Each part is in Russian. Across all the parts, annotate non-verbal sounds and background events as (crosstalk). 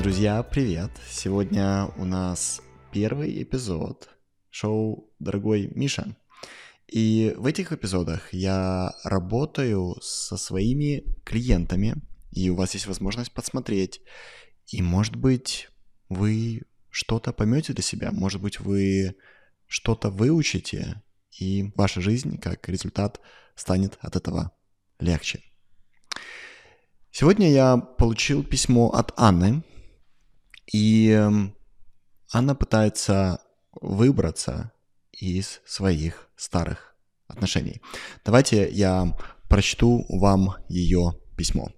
Друзья, привет! Сегодня у нас первый эпизод шоу «Дорогой Миша». И в этих эпизодах я работаю со своими клиентами, и у вас есть возможность подсмотреть. И, может быть, вы что-то поймете для себя, может быть, вы что-то выучите, и ваша жизнь, как результат, станет от этого легче. Сегодня я получил письмо от Анны, и эм, Анна пытается выбраться из своих старых отношений. Давайте я прочту вам ее письмо.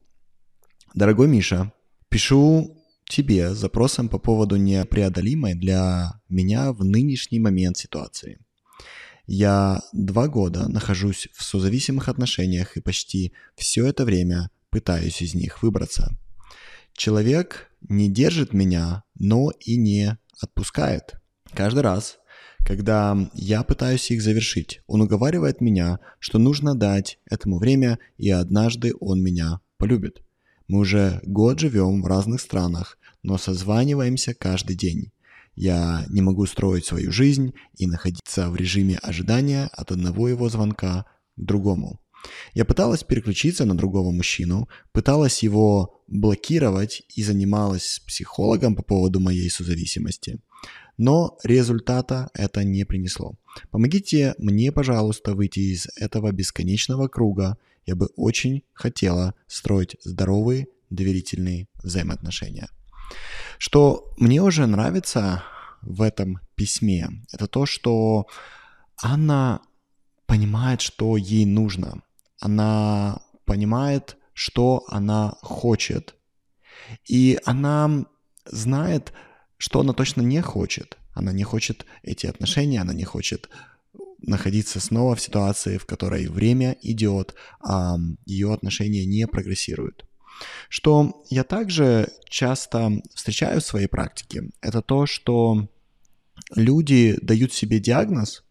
Дорогой Миша, пишу тебе с запросом по поводу непреодолимой для меня в нынешний момент ситуации. Я два года нахожусь в созависимых отношениях и почти все это время пытаюсь из них выбраться. Человек не держит меня, но и не отпускает. Каждый раз, когда я пытаюсь их завершить, он уговаривает меня, что нужно дать этому время, и однажды он меня полюбит. Мы уже год живем в разных странах, но созваниваемся каждый день. Я не могу строить свою жизнь и находиться в режиме ожидания от одного его звонка к другому. Я пыталась переключиться на другого мужчину, пыталась его блокировать и занималась с психологом по поводу моей созависимости. Но результата это не принесло. Помогите мне, пожалуйста, выйти из этого бесконечного круга. Я бы очень хотела строить здоровые, доверительные взаимоотношения. Что мне уже нравится в этом письме, это то, что Анна понимает, что ей нужно она понимает, что она хочет, и она знает, что она точно не хочет. Она не хочет эти отношения, она не хочет находиться снова в ситуации, в которой время идет, а ее отношения не прогрессируют. Что я также часто встречаю в своей практике, это то, что люди дают себе диагноз,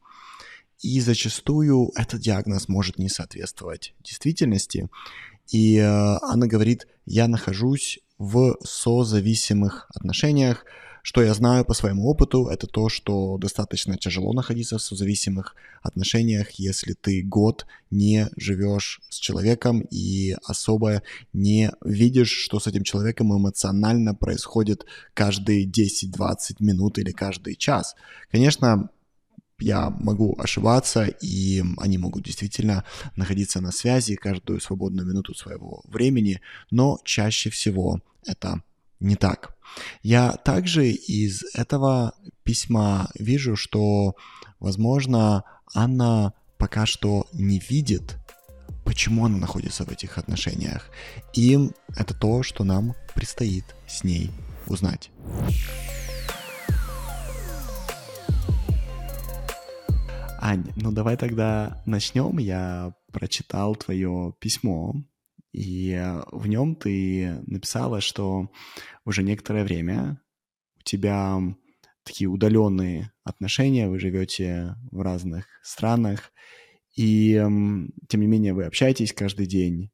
и зачастую этот диагноз может не соответствовать действительности. И э, она говорит, я нахожусь в созависимых отношениях. Что я знаю по своему опыту, это то, что достаточно тяжело находиться в созависимых отношениях, если ты год не живешь с человеком и особо не видишь, что с этим человеком эмоционально происходит каждые 10-20 минут или каждый час. Конечно, я могу ошибаться, и они могут действительно находиться на связи каждую свободную минуту своего времени, но чаще всего это не так. Я также из этого письма вижу, что, возможно, Анна пока что не видит, почему она находится в этих отношениях. И это то, что нам предстоит с ней узнать. Ань, ну давай тогда начнем. Я прочитал твое письмо, и в нем ты написала, что уже некоторое время у тебя такие удаленные отношения, вы живете в разных странах, и тем не менее вы общаетесь каждый день.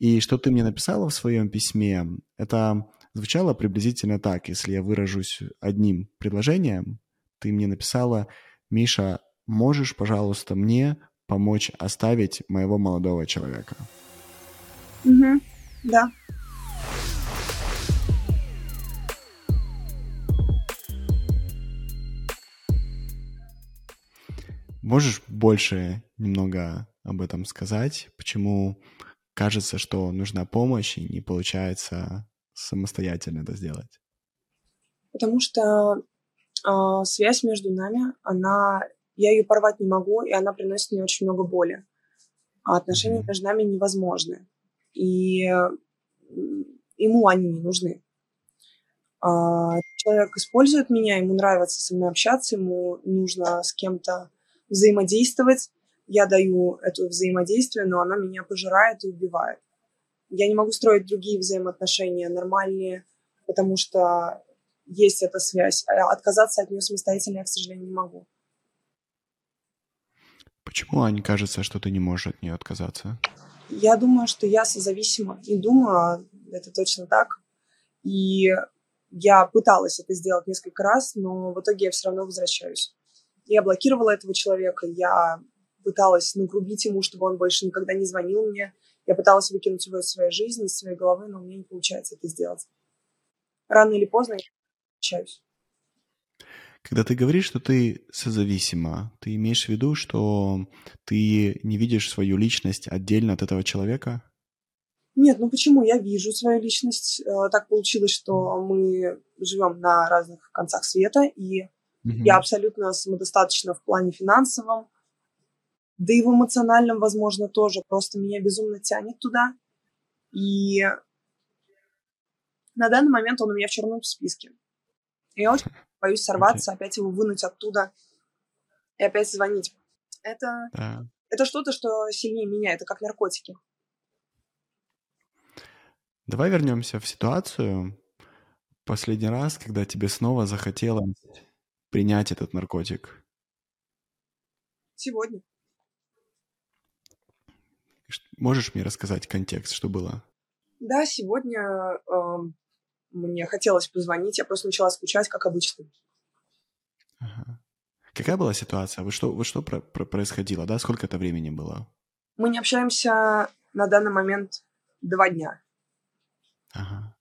И что ты мне написала в своем письме, это звучало приблизительно так, если я выражусь одним предложением, ты мне написала – Миша, можешь, пожалуйста, мне помочь оставить моего молодого человека? Угу, да. Можешь больше немного об этом сказать? Почему кажется, что нужна помощь и не получается самостоятельно это сделать? Потому что э, связь между нами, она, я ее порвать не могу, и она приносит мне очень много боли. А отношения между нами невозможны. И ему они не нужны. А, человек использует меня, ему нравится со мной общаться, ему нужно с кем-то взаимодействовать. Я даю это взаимодействие, но оно меня пожирает и убивает. Я не могу строить другие взаимоотношения нормальные, потому что есть эта связь. А отказаться от нее самостоятельно я, к сожалению, не могу. Почему, Ань, кажется, что ты не можешь от нее отказаться? Я думаю, что я созависима. И думаю, это точно так. И я пыталась это сделать несколько раз, но в итоге я все равно возвращаюсь. Я блокировала этого человека, я пыталась нагрубить ему, чтобы он больше никогда не звонил мне. Я пыталась выкинуть его из своей жизни, из своей головы, но у меня не получается это сделать. Рано или поздно я возвращаюсь. Когда ты говоришь, что ты созависима, ты имеешь в виду, что ты не видишь свою личность отдельно от этого человека? Нет, ну почему? Я вижу свою личность. Э, так получилось, что мы живем на разных концах света, и угу. я абсолютно самодостаточна в плане финансовом, да и в эмоциональном, возможно, тоже. Просто меня безумно тянет туда. И на данный момент он у меня в черном списке. И я очень боюсь сорваться, okay. опять его вынуть оттуда и опять звонить. Это, да. это что-то, что сильнее меня, это как наркотики. Давай вернемся в ситуацию. Последний раз, когда тебе снова захотелось принять этот наркотик. Сегодня. Можешь мне рассказать контекст, что было? Да, сегодня э, мне хотелось позвонить, я просто начала скучать, как обычно. Ага. Какая была ситуация? Вы что, вы что про, про, происходило, да? Сколько это времени было? Мы не общаемся на данный момент два дня. Ага.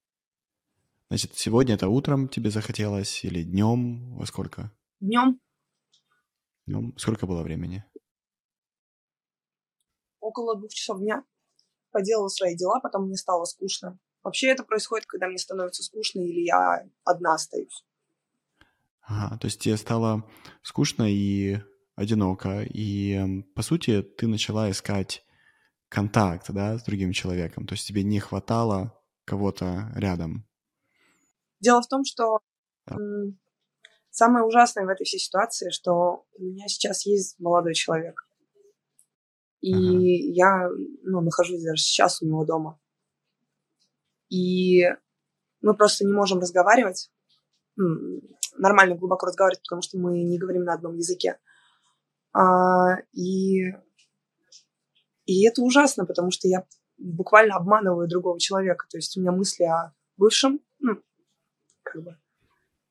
Значит, сегодня это утром тебе захотелось или днем? Во сколько? Днем. Днем. Сколько было времени? Около двух часов дня. Поделала свои дела, потом мне стало скучно. Вообще это происходит, когда мне становится скучно или я одна остаюсь. Ага, то есть тебе стало скучно и одиноко, и, по сути, ты начала искать контакт, да, с другим человеком, то есть тебе не хватало кого-то рядом. Дело в том, что да. самое ужасное в этой всей ситуации, что у меня сейчас есть молодой человек. И ага. я ну, нахожусь даже сейчас у него дома. И мы просто не можем разговаривать, нормально, глубоко разговаривать, потому что мы не говорим на одном языке. А, и, и это ужасно, потому что я буквально обманываю другого человека. То есть у меня мысли о бывшем, ну, как бы,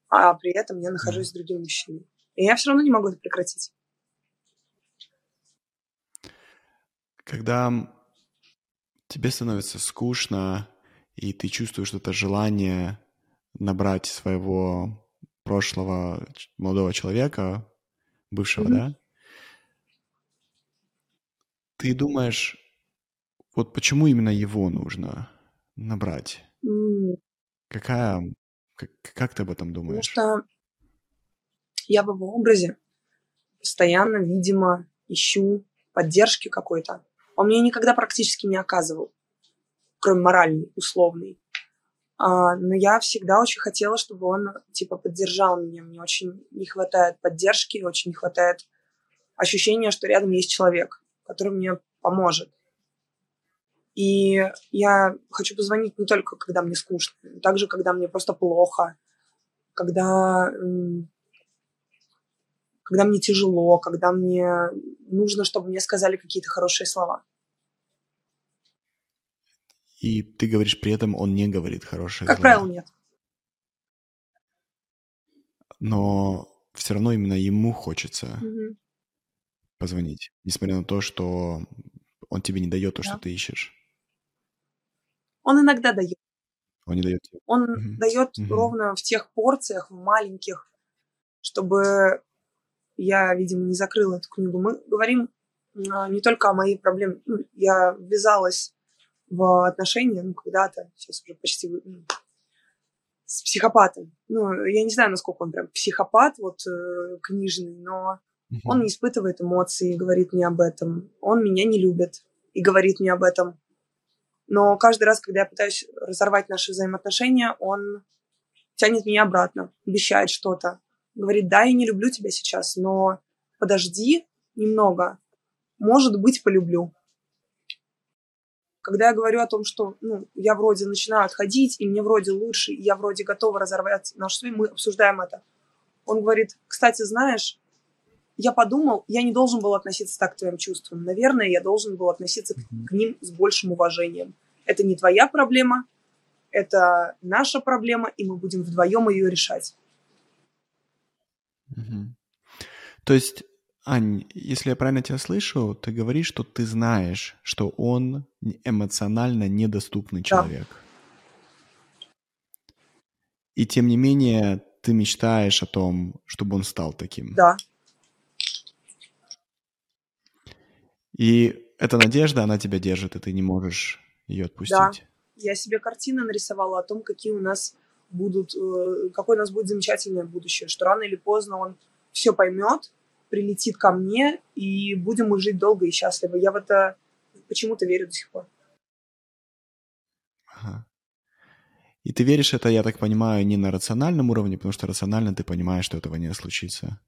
а при этом я нахожусь с другим мужчиной. И я все равно не могу это прекратить. Когда тебе становится скучно, и ты чувствуешь это желание набрать своего прошлого молодого человека, бывшего, mm-hmm. да? Ты думаешь, вот почему именно его нужно набрать? Mm. Какая, как, как ты об этом думаешь? Потому что я в его образе постоянно, видимо, ищу поддержки какой-то. Он мне никогда практически не оказывал, кроме моральной, условной. А, но я всегда очень хотела, чтобы он, типа, поддержал меня. Мне очень не хватает поддержки, очень не хватает ощущения, что рядом есть человек, который мне поможет. И я хочу позвонить не только, когда мне скучно, но также, когда мне просто плохо, когда, когда мне тяжело, когда мне нужно, чтобы мне сказали какие-то хорошие слова. И ты говоришь при этом, он не говорит хорошие как слова. Как правило, нет. Но все равно именно ему хочется угу. позвонить, несмотря на то, что он тебе не дает то, да. что ты ищешь. Он иногда дает. Он не дает. Он угу. дает угу. ровно в тех порциях, в маленьких, чтобы я, видимо, не закрыла эту книгу. Мы говорим а, не только о моей проблеме. Ну, я ввязалась в отношения, ну, когда-то, сейчас уже почти ну, с психопатом. Ну, я не знаю, насколько он прям психопат, вот, э, книжный, но угу. он не испытывает эмоций, говорит мне об этом. Он меня не любит и говорит мне об этом. Но каждый раз, когда я пытаюсь разорвать наши взаимоотношения, он тянет меня обратно, обещает что-то. Говорит, да, я не люблю тебя сейчас, но подожди немного. Может быть, полюблю. Когда я говорю о том, что ну, я вроде начинаю отходить, и мне вроде лучше, и я вроде готова разорвать нашу связь, мы обсуждаем это. Он говорит, кстати, знаешь, я подумал, я не должен был относиться так к твоим чувствам. Наверное, я должен был относиться к, к ним с большим уважением. Это не твоя проблема, Это наша проблема, и мы будем вдвоем ее решать. То есть, Ань, если я правильно тебя слышу, ты говоришь, что ты знаешь, что он эмоционально недоступный человек. Да. И тем не менее, ты мечтаешь о том, чтобы он стал таким. Да. И эта надежда, она тебя держит, и ты не можешь ее отпустить. Да. Я себе картины нарисовала о том, какие у нас будут, э, какое у нас будет замечательное будущее, что рано или поздно он все поймет, прилетит ко мне, и будем мы жить долго и счастливо. Я в это почему-то верю до сих пор. Ага. И ты веришь это, я так понимаю, не на рациональном уровне, потому что рационально ты понимаешь, что этого не случится.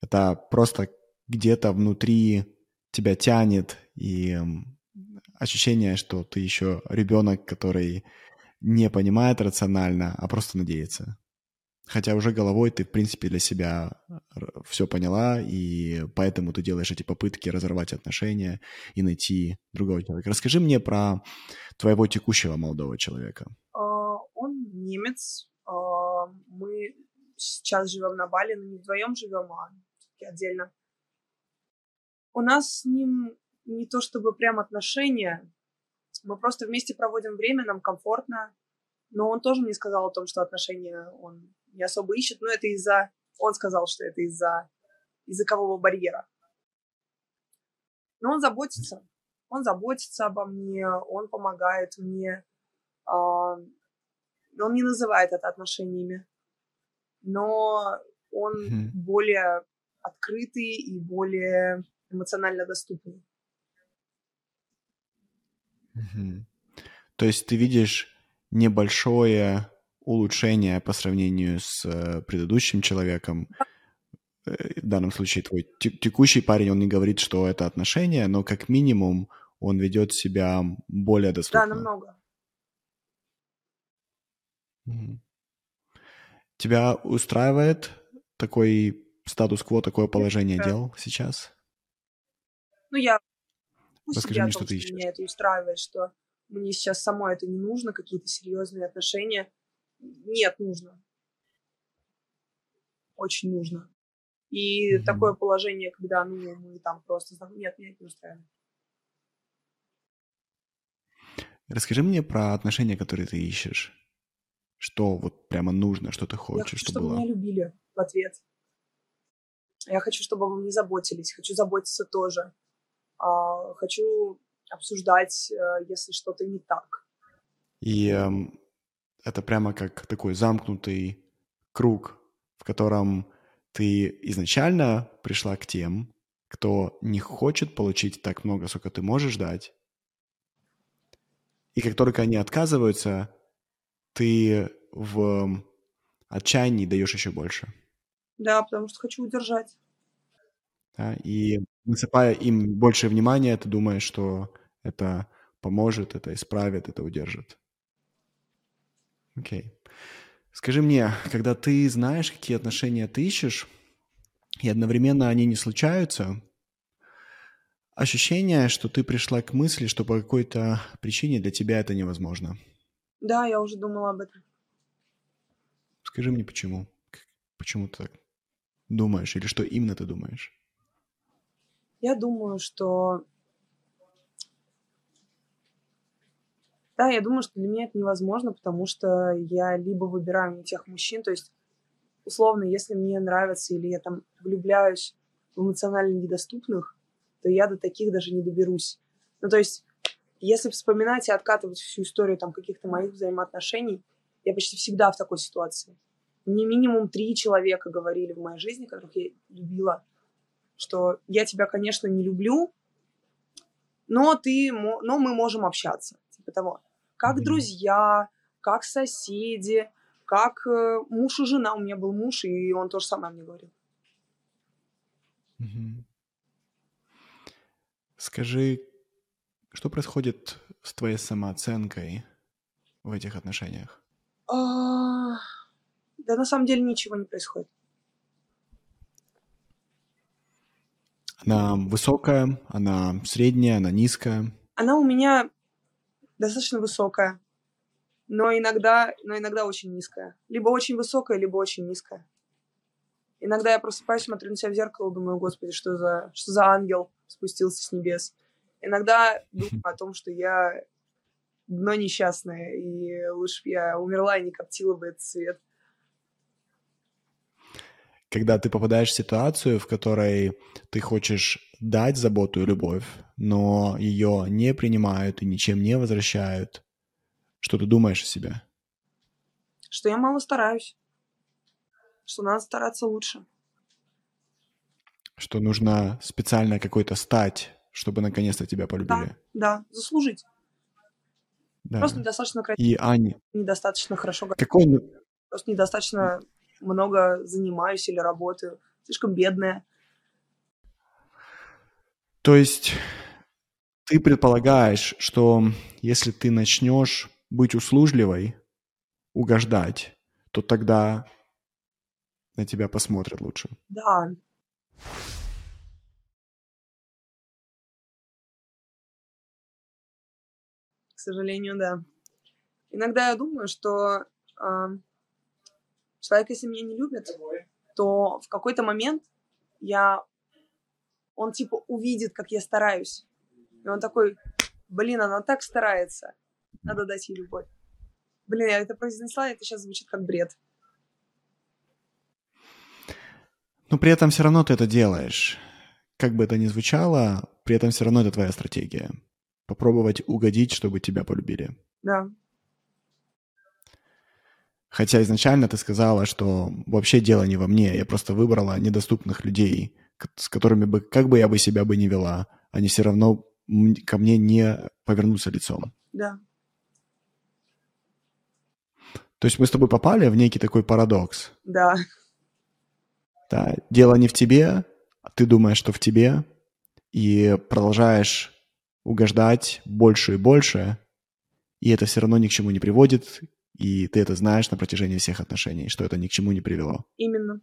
Это просто где-то внутри тебя тянет, и ощущение, что ты еще ребенок, который не понимает рационально, а просто надеется. Хотя уже головой ты, в принципе, для себя все поняла, и поэтому ты делаешь эти попытки разорвать отношения и найти другого человека. Расскажи мне про твоего текущего молодого человека. А, он немец. А, мы сейчас живем на Бали, но не вдвоем живем, а отдельно. У нас с ним не то чтобы прям отношения, мы просто вместе проводим время, нам комфортно, но он тоже мне сказал о том, что отношения он не особо ищет, но это из-за... Он сказал, что это из-за языкового барьера. Но он заботится. Он заботится обо мне, он помогает мне. А, он не называет это отношениями, но он mm-hmm. более открытый и более эмоционально доступный. Mm-hmm. То есть ты видишь небольшое улучшение по сравнению с э, предыдущим человеком. Э, в данном случае твой текущий парень, он не говорит, что это отношение, но как минимум он ведет себя более доступно. Да, намного. Тебя устраивает такой статус-кво, такое положение да. дел сейчас? Ну, я Расскажи мне, том, что ты ищешь. Меня это устраивает, что мне сейчас самой это не нужно, какие-то серьезные отношения. Нет, нужно. Очень нужно. И mm-hmm. такое положение, когда ну, мы там просто... Нет, меня это не устраивает. Расскажи мне про отношения, которые ты ищешь. Что вот прямо нужно, что ты хочешь, Я хочу, чтобы, чтобы было? меня любили в ответ. Я хочу, чтобы обо мне заботились. Хочу заботиться тоже. А, хочу обсуждать, э, если что-то не так. И э, это прямо как такой замкнутый круг, в котором ты изначально пришла к тем, кто не хочет получить так много, сколько ты можешь дать. И как только они отказываются, ты в отчаянии даешь еще больше. Да, потому что хочу удержать. Да, и насыпая им больше внимания, ты думаешь, что это поможет, это исправит, это удержит. Окей. Скажи мне, когда ты знаешь, какие отношения ты ищешь, и одновременно они не случаются, ощущение, что ты пришла к мысли, что по какой-то причине для тебя это невозможно. Да, я уже думала об этом. Скажи мне, почему? Почему ты так думаешь? Или что именно ты думаешь? Я думаю, что Да, я думаю, что для меня это невозможно, потому что я либо выбираю не тех мужчин, то есть, условно, если мне нравится или я там влюбляюсь в эмоционально недоступных, то я до таких даже не доберусь. Ну, то есть, если вспоминать и откатывать всю историю там каких-то моих взаимоотношений, я почти всегда в такой ситуации. Мне минимум три человека говорили в моей жизни, которых я любила, что я тебя, конечно, не люблю, но ты, но мы можем общаться типа того. Как mm-hmm. друзья, как соседи, как э, муж и жена. У меня был муж, и он то же самое мне говорил. Mm-hmm. Скажи, что происходит с твоей самооценкой в этих отношениях? А, да на самом деле ничего не происходит. Она высокая, она средняя, она низкая. Она у меня достаточно высокая. но иногда, но иногда очень низкая. Либо очень высокая, либо очень низкая. Иногда я просыпаюсь, смотрю на себя в зеркало, думаю, господи, что за, что за ангел спустился с небес. Иногда думаю о том, что я дно несчастное, и лучше бы я умерла и не коптила бы этот свет. Когда ты попадаешь в ситуацию, в которой ты хочешь дать заботу и любовь, но ее не принимают и ничем не возвращают, что ты думаешь о себе? Что я мало стараюсь. Что надо стараться лучше. Что нужно специально какой-то стать, чтобы наконец-то тебя полюбили. Да, да, заслужить. Да. Просто недостаточно красиво. И Аня, Недостаточно хорошо какой... Просто недостаточно много занимаюсь или работаю. Слишком бедная. То есть ты предполагаешь, что если ты начнешь быть услужливой, угождать, то тогда на тебя посмотрят лучше. Да. К сожалению, да. Иногда я думаю, что а, человек, если меня не любит, то в какой-то момент я... Он типа увидит, как я стараюсь. И он такой, блин, она так старается. Надо дать ей любовь. Блин, я это произнесла, и это сейчас звучит как бред. Но при этом все равно ты это делаешь. Как бы это ни звучало, при этом все равно это твоя стратегия. Попробовать угодить, чтобы тебя полюбили. Да. Хотя изначально ты сказала, что вообще дело не во мне, я просто выбрала недоступных людей, с которыми бы, как бы я бы себя бы не вела, они все равно ко мне не повернутся лицом. Да. То есть мы с тобой попали в некий такой парадокс. Да. Да, дело не в тебе, а ты думаешь, что в тебе, и продолжаешь угождать больше и больше, и это все равно ни к чему не приводит, и ты это знаешь на протяжении всех отношений, что это ни к чему не привело. Именно.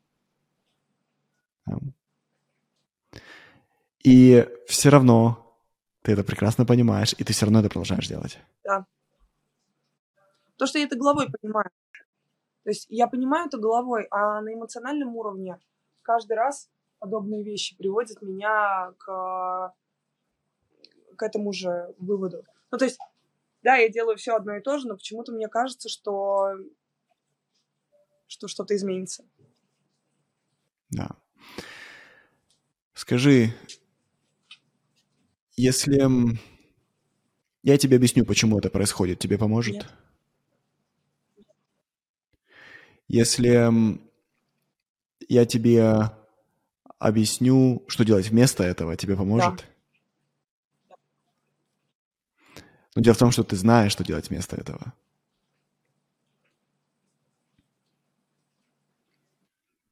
И все равно ты это прекрасно понимаешь, и ты все равно это продолжаешь делать. Да. То, что я это головой понимаю. То есть я понимаю это головой, а на эмоциональном уровне каждый раз подобные вещи приводят меня к, к этому же выводу. Ну, то есть, да, я делаю все одно и то же, но почему-то мне кажется, что, что что-то изменится. Да. Скажи, если я тебе объясню, почему это происходит, тебе поможет? Нет. Если я тебе объясню, что делать вместо этого, тебе поможет? Но дело в том, что ты знаешь, что делать вместо этого.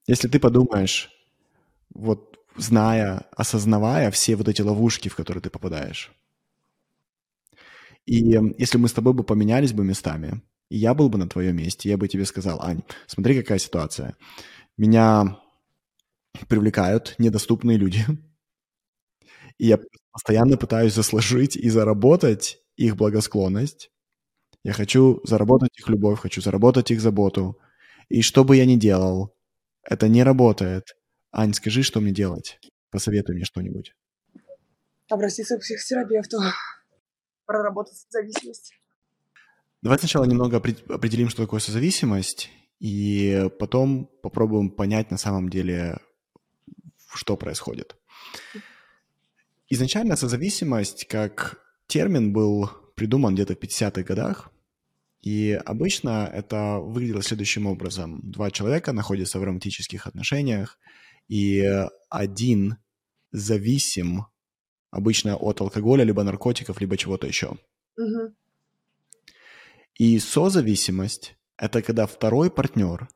Если ты подумаешь, вот зная, осознавая все вот эти ловушки, в которые ты попадаешь, и если мы с тобой бы поменялись бы местами, и я был бы на твоем месте, я бы тебе сказал, Ань, смотри, какая ситуация. Меня привлекают недоступные люди, и я постоянно пытаюсь заслужить и заработать их благосклонность. Я хочу заработать их любовь, хочу заработать их заботу. И что бы я ни делал, это не работает. Ань, скажи, что мне делать? Посоветуй мне что-нибудь. Обратиться к психотерапевту, проработать зависимость. Давай сначала немного опре- определим, что такое созависимость, и потом попробуем понять на самом деле, что происходит. Изначально созависимость как термин был придуман где-то в 50-х годах, и обычно это выглядело следующим образом. Два человека находятся в романтических отношениях, и один зависим обычно от алкоголя, либо наркотиков, либо чего-то еще. Мгм. И созависимость – это когда второй партнер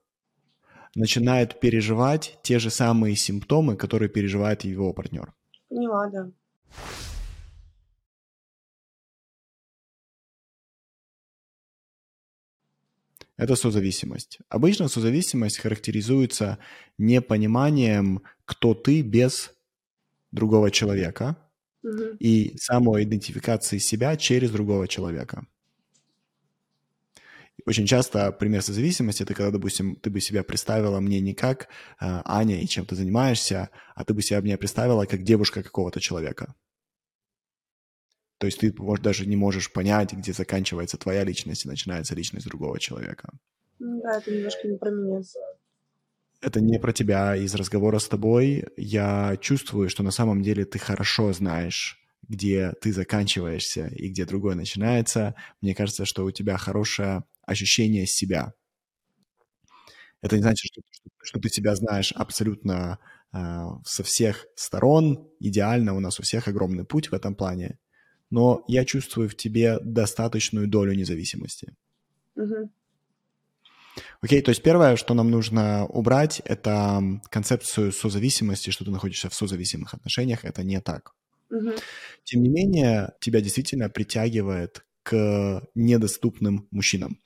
начинает переживать те же самые симптомы, которые переживает его партнер. Поняла, да. Это созависимость. Обычно созависимость характеризуется непониманием, кто ты без другого человека, Мгм. и самоидентификацией себя через другого человека. Очень часто пример созависимости — это когда, допустим, ты бы себя представила мне не как э, Аня и чем ты занимаешься, а ты бы себя мне представила как девушка какого-то человека. То есть ты, может, даже не можешь понять, где заканчивается твоя личность и начинается личность другого человека. Да, это немножко не про меня. Это не про тебя. Из разговора с тобой я чувствую, что на самом деле ты хорошо знаешь, где ты заканчиваешься и где другой начинается. Мне кажется, что у тебя хорошее ощущение себя. Это не значит, что, что, что ты себя знаешь абсолютно э, со всех сторон. Идеально, у нас у всех огромный путь в этом плане. Но я чувствую в тебе достаточную долю независимости. Угу. Окей, то есть первое, что нам нужно убрать, это концепцию созависимости, что ты находишься в созависимых отношениях. Это не так. Угу. Тем не менее, тебя действительно притягивает к недоступным мужчинам.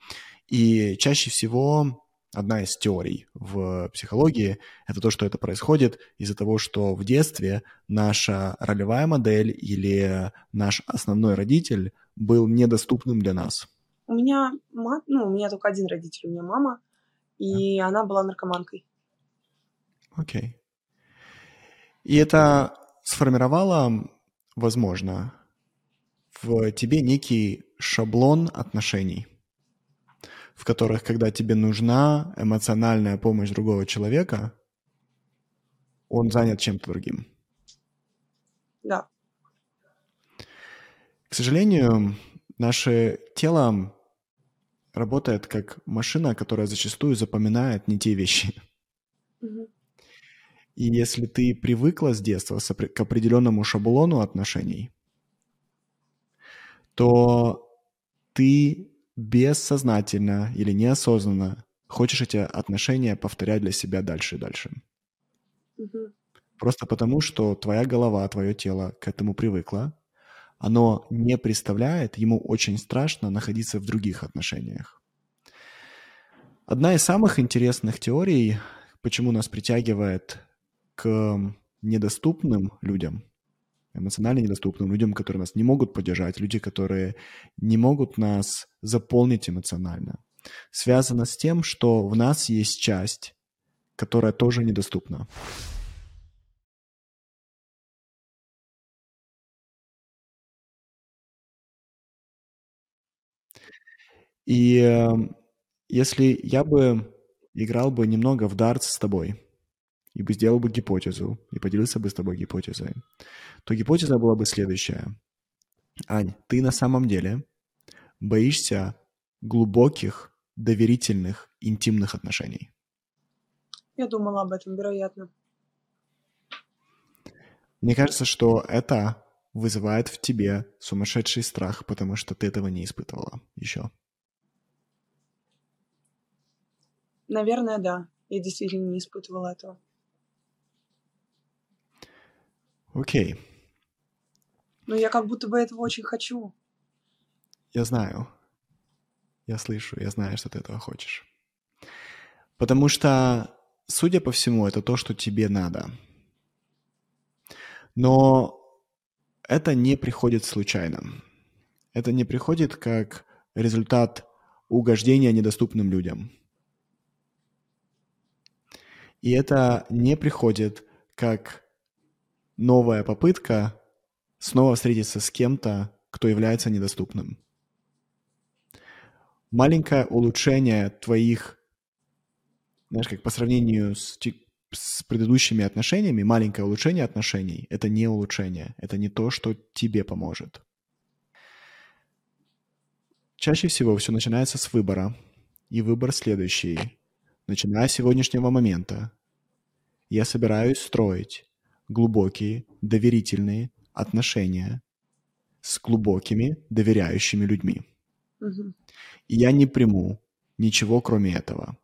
И чаще всего одна из теорий в психологии – это то, что это происходит из-за того, что в детстве наша ролевая модель или наш основной родитель был недоступным для нас. У меня, мат, ну, у меня только один родитель, у меня мама, и она была наркоманкой. Окей. И это сформировало, возможно, в тебе некий шаблон отношений, в которых, когда тебе нужна эмоциональная помощь другого человека, он занят чем-то другим. Да. К сожалению, наше тело работает как машина, которая зачастую запоминает не те вещи. Угу. И если ты привыкла с детства к определенному шаблону отношений, то ты бессознательно или неосознанно хочешь эти отношения повторять для себя дальше и дальше. Угу. Просто потому, что твоя голова, твое тело к этому привыкло, оно не представляет, ему очень страшно находиться в других отношениях. Одна из самых интересных теорий, почему нас притягивает к недоступным людям, эмоционально недоступным людям, которые нас не могут поддержать, люди, которые не могут нас заполнить эмоционально, связано с тем, что в нас есть часть, которая тоже недоступна. И э, если я бы играл бы немного в дартс с тобой, и бы сделал бы гипотезу, и поделился бы с тобой гипотезой, то гипотеза была бы следующая. Ань, ты на самом деле боишься глубоких, доверительных, интимных отношений. Я думала об этом, вероятно. Мне кажется, что это вызывает в тебе сумасшедший страх, потому что ты этого не испытывала еще. Наверное, да. Я действительно не испытывала этого. Окей. Но я как будто бы этого очень хочу. Я знаю. Я слышу, я знаю, что ты этого хочешь. Потому что, судя по всему, это то, что тебе надо. Но это не приходит случайно. Это не приходит как результат угождения недоступным людям. И это не приходит как новая попытка снова встретиться с кем-то, кто является недоступным. Маленькое улучшение твоих, знаешь, как по сравнению с, с предыдущими отношениями, маленькое улучшение отношений – это не улучшение, это не то, что тебе поможет. Чаще всего все начинается с выбора, и выбор следующий. Начиная с сегодняшнего момента, я собираюсь строить глубокие, доверительные отношения с глубокими, доверяющими людьми. Угу. И я не приму ничего, кроме этого.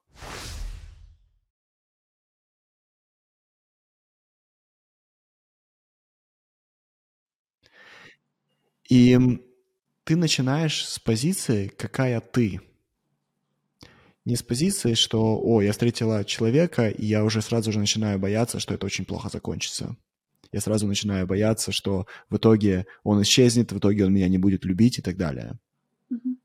И ты начинаешь с позиции, какая ты – не с позиции, что, о, я встретила человека, и я уже сразу же начинаю бояться, что это очень плохо закончится. Я сразу начинаю бояться, что в итоге он исчезнет, в итоге он меня не будет любить и так далее. Mm-hmm.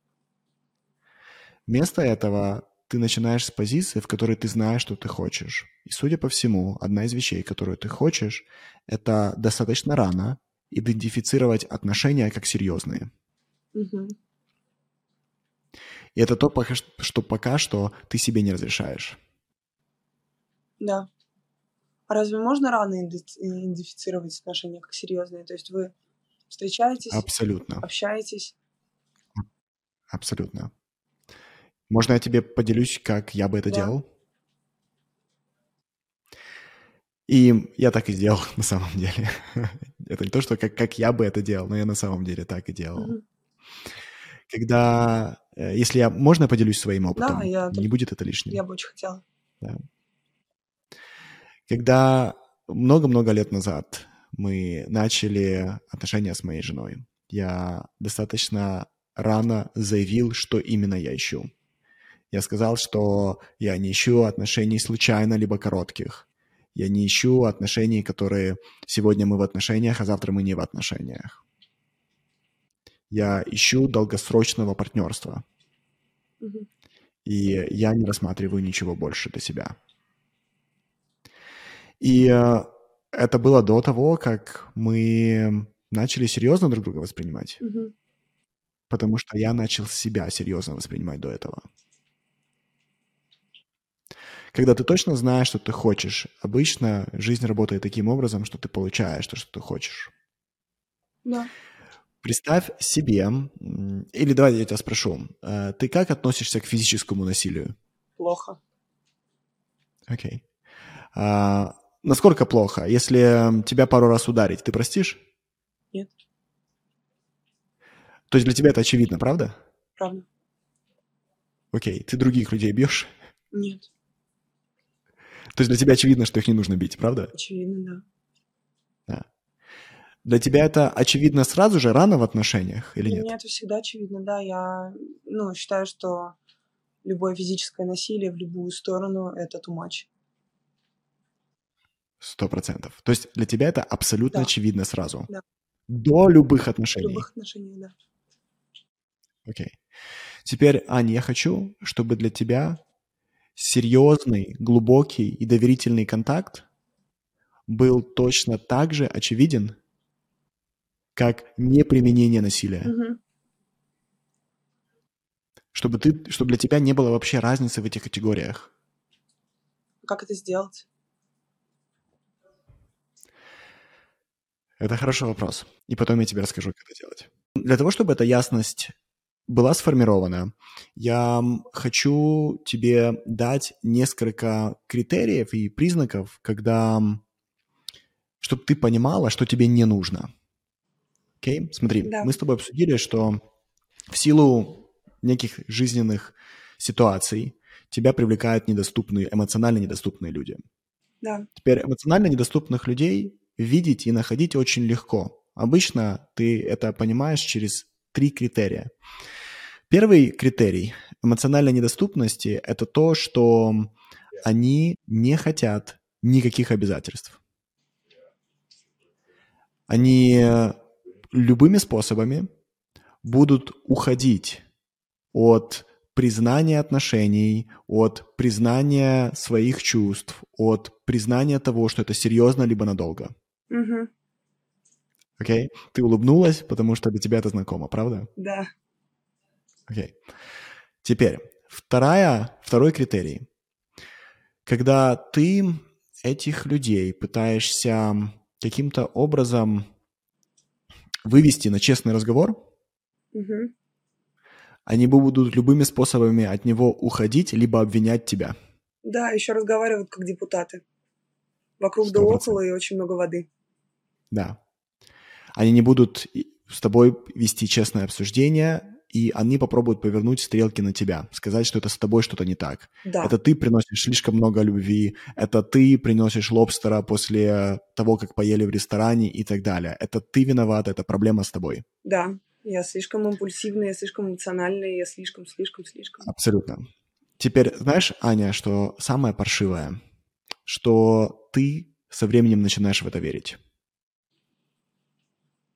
Вместо этого ты начинаешь с позиции, в которой ты знаешь, что ты хочешь. И, судя по всему, одна из вещей, которую ты хочешь, это достаточно рано идентифицировать отношения как серьезные. Мгм. И это то, что пока что ты себе не разрешаешь. Да. А разве можно рано иде- идентифицировать отношения как серьезные? То есть вы встречаетесь, Абсолютно. общаетесь? Абсолютно. Можно я тебе поделюсь, как я бы это Да. делал? И я так и сделал (laughs) на самом деле. (laughs) Это не то, что как, как я бы это делал, но я на самом деле так и делал. Мгм. Когда, если я, можно я поделюсь своим опытом? Да, я, Не будет это лишним. я бы очень хотела. Когда много-много лет назад мы начали отношения с моей женой, я достаточно рано заявил, что именно я ищу. Я сказал, что я не ищу отношений случайно, либо коротких. Я не ищу отношений, которые сегодня мы в отношениях, а завтра мы не в отношениях. Я ищу долгосрочного партнерства, Мгм. и я не рассматриваю ничего больше для себя. И э, это было до того, как мы начали серьезно друг друга воспринимать, Мгм. потому что я начал себя серьезно воспринимать до этого. Когда ты точно знаешь, что ты хочешь, обычно жизнь работает таким образом, что ты получаешь то, что ты хочешь. Да. Представь себе, или давай я тебя спрошу, э, ты как относишься к физическому насилию? Плохо. Окей. А, насколько плохо? Если тебя пару раз ударить, ты простишь? Нет. То есть для тебя это очевидно, правда? Правда? Окей. Ты других людей бьешь? Нет. То есть для тебя очевидно, что их не нужно бить, правда? Очевидно, да. Для тебя это очевидно сразу же, рано в отношениях или нет? меня это всегда очевидно, да. Я ну, считаю, что любое физическое насилие в любую сторону – это too much. Сто процентов. То есть для тебя это абсолютно Да. очевидно сразу? Да. До любых отношений? любых отношениях, да. Окей. Теперь, Аня, я хочу, чтобы для тебя серьезный, глубокий и доверительный контакт был точно так же очевиден, как неприменение насилия. Мгм. Чтобы, ты, чтобы для тебя не было вообще разницы в этих категориях. Как это сделать? Это хороший вопрос. И потом я тебе расскажу, как это делать. Для того, чтобы эта ясность была сформирована, я хочу тебе дать несколько критериев и признаков, когда, чтобы ты понимала, что тебе не нужно. Окей? Смотри, Да. мы с тобой обсудили, что в силу неких жизненных ситуаций тебя привлекают недоступные, эмоционально недоступные люди. Да. Теперь эмоционально недоступных людей видеть и находить очень легко. Обычно ты это понимаешь через три критерия. Первый критерий эмоциональной недоступности – это то, что они не хотят никаких обязательств. Они любыми способами будут уходить от признания отношений, от признания своих чувств, от признания того, что это серьезно либо надолго. Мгм. Окей? Ты улыбнулась, потому что для тебя это знакомо, правда? Да. Окей. Теперь, вторая, второй критерий. Когда ты этих людей пытаешься каким-то образом вывести на честный разговор, Мгм. они будут любыми способами от него уходить, либо обвинять тебя. Да, еще разговаривают как депутаты. Вокруг да Сто процентов. около и очень много воды. Да. Они не будут с тобой вести честное обсуждение, и они попробуют повернуть стрелки на тебя, сказать, что это с тобой что-то не так. Да. Это ты приносишь слишком много любви, это ты приносишь лобстера после того, как поели в ресторане и так далее. Это ты виноват, это проблема с тобой. Да. Я слишком импульсивная, я слишком эмоциональная, я слишком, слишком, слишком. Абсолютно. Теперь, знаешь, Аня, что самое паршивое, что ты со временем начинаешь в это верить.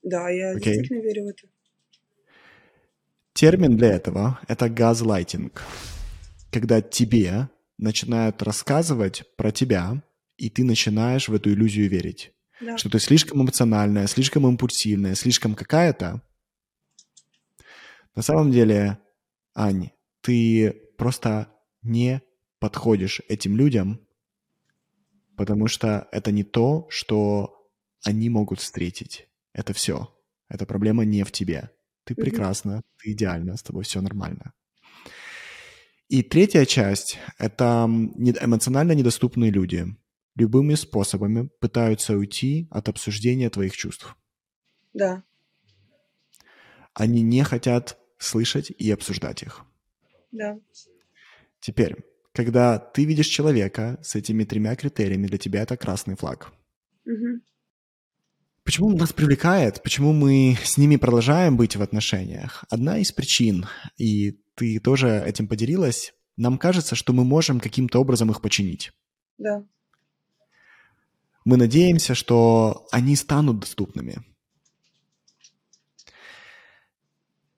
Да, я Окей. действительно верю в это. Термин для этого — это газлайтинг. Когда тебе начинают рассказывать про тебя, и ты начинаешь в эту иллюзию верить. Да. Что ты слишком эмоциональная, слишком импульсивная, слишком какая-то. На самом деле, Ань, ты просто не подходишь этим людям, потому что это не то, что они могут встретить. Это все. Эта проблема не в тебе. Ты прекрасна, ты идеальна, с тобой все нормально. И третья часть — это эмоционально недоступные люди. Любыми способами пытаются уйти от обсуждения твоих чувств. Да. Они не хотят слышать и обсуждать их. Да. Теперь, когда ты видишь человека с этими тремя критериями, для тебя это красный флаг. Угу. Почему нас привлекает, почему мы с ними продолжаем быть в отношениях? Одна из причин, и ты тоже этим поделилась, нам кажется, что мы можем каким-то образом их починить. Да. Мы надеемся, что они станут доступными.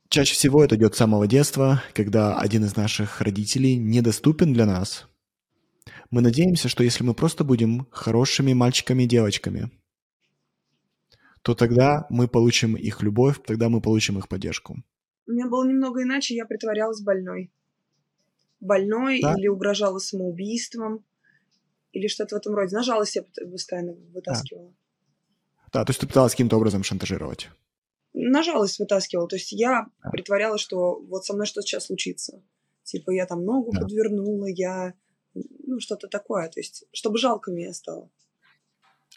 Чаще всего это идет с самого детства, когда один из наших родителей недоступен для нас. Мы надеемся, что если мы просто будем хорошими мальчиками и девочками – то тогда мы получим их любовь, тогда мы получим их поддержку. У меня было немного иначе, я притворялась больной. Больной да? или угрожала самоубийством, или что-то в этом роде. На жалость я постоянно вытаскивала. Да. да, то есть ты пыталась каким-то образом шантажировать. На жалость вытаскивала. То есть я да. притворялась, что вот со мной что сейчас случится. Типа я там ногу да. подвернула, я... Ну, что-то такое. То есть, чтобы жалко мне стало.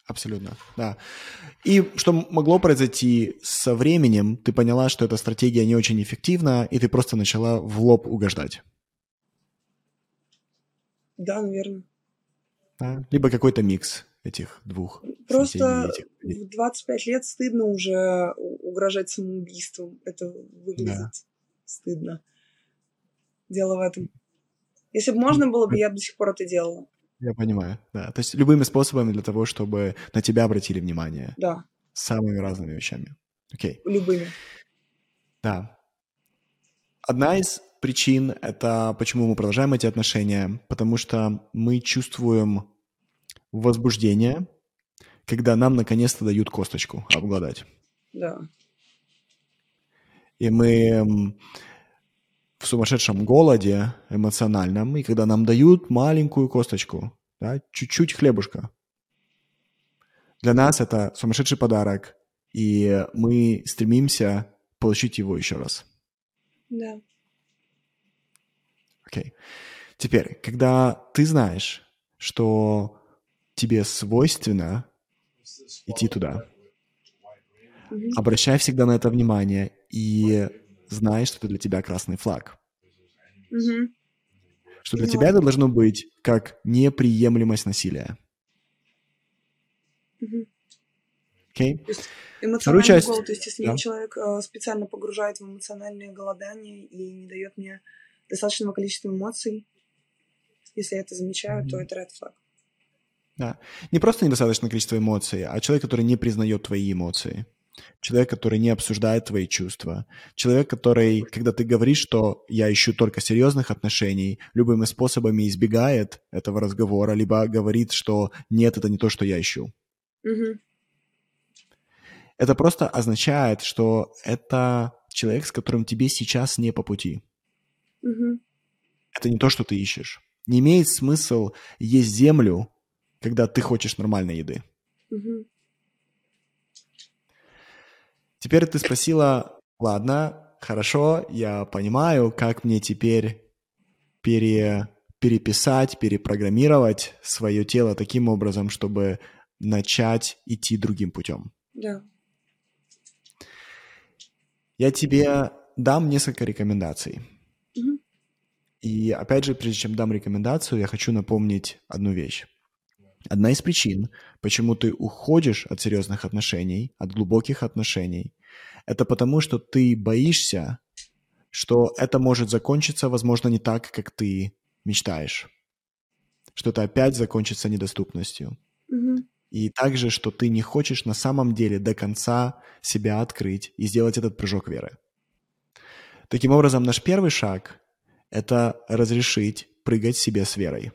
Абсолютно, да. И что могло произойти со временем, ты поняла, что эта стратегия не очень эффективна, и ты просто начала в лоб угождать. Да, наверное. Да? Либо какой-то микс этих двух. Просто этих... в 25 лет стыдно уже угрожать самоубийством. Это выглядит да. стыдно. Дело в этом. Если бы можно было бы, я бы до сих пор это делала. Я понимаю, да. То есть любыми способами для того, чтобы на тебя обратили внимание. Да. Самыми разными вещами. Окей. Любыми. Да. Одна из причин — это почему мы продолжаем эти отношения, потому что мы чувствуем возбуждение, когда нам наконец-то дают косточку обгладать. Да. И мы в сумасшедшем голоде эмоциональном, и когда нам дают маленькую косточку, да, чуть-чуть хлебушка, для нас это сумасшедший подарок, и мы стремимся получить его еще раз. Да. Окей. Okay. Теперь, когда ты знаешь, что тебе свойственно идти туда, обращай всегда на это внимание и знаешь, что это для тебя красный флаг. Угу. Что для тебя это должно быть как неприемлемость насилия. Угу. Okay? То есть эмоциональный часть... голод, то есть если да. человек э, специально погружает в эмоциональное голодание и не дает мне достаточного количества эмоций, если я это замечаю, mm-hmm. то это red flag. Да. Не просто недостаточное количество эмоций, а человек, который не признает твои эмоции человек, который не обсуждает твои чувства, человек, который, когда ты говоришь, что я ищу только серьезных отношений, любыми способами избегает этого разговора, либо говорит, что нет, это не то, что я ищу. Угу. Это просто означает, что это человек, с которым тебе сейчас не по пути. Угу. Это не то, что ты ищешь. Не имеет смысл есть землю, когда ты хочешь нормальной еды. Угу. Теперь ты спросила, ладно, хорошо, я понимаю, как мне теперь пере, переписать, перепрограммировать свое тело таким образом, чтобы начать идти другим путем. Да. Я тебе дам несколько рекомендаций. Угу. И опять же, прежде чем дам рекомендацию, я хочу напомнить одну вещь. Одна из причин, почему ты уходишь от серьезных отношений, от глубоких отношений, это потому, что ты боишься, что это может закончиться, возможно, не так, как ты мечтаешь. Что это опять закончится недоступностью. Mm-hmm. И также, что ты не хочешь на самом деле до конца себя открыть и сделать этот прыжок веры. Таким образом, наш первый шаг — это разрешить прыгать себе с верой.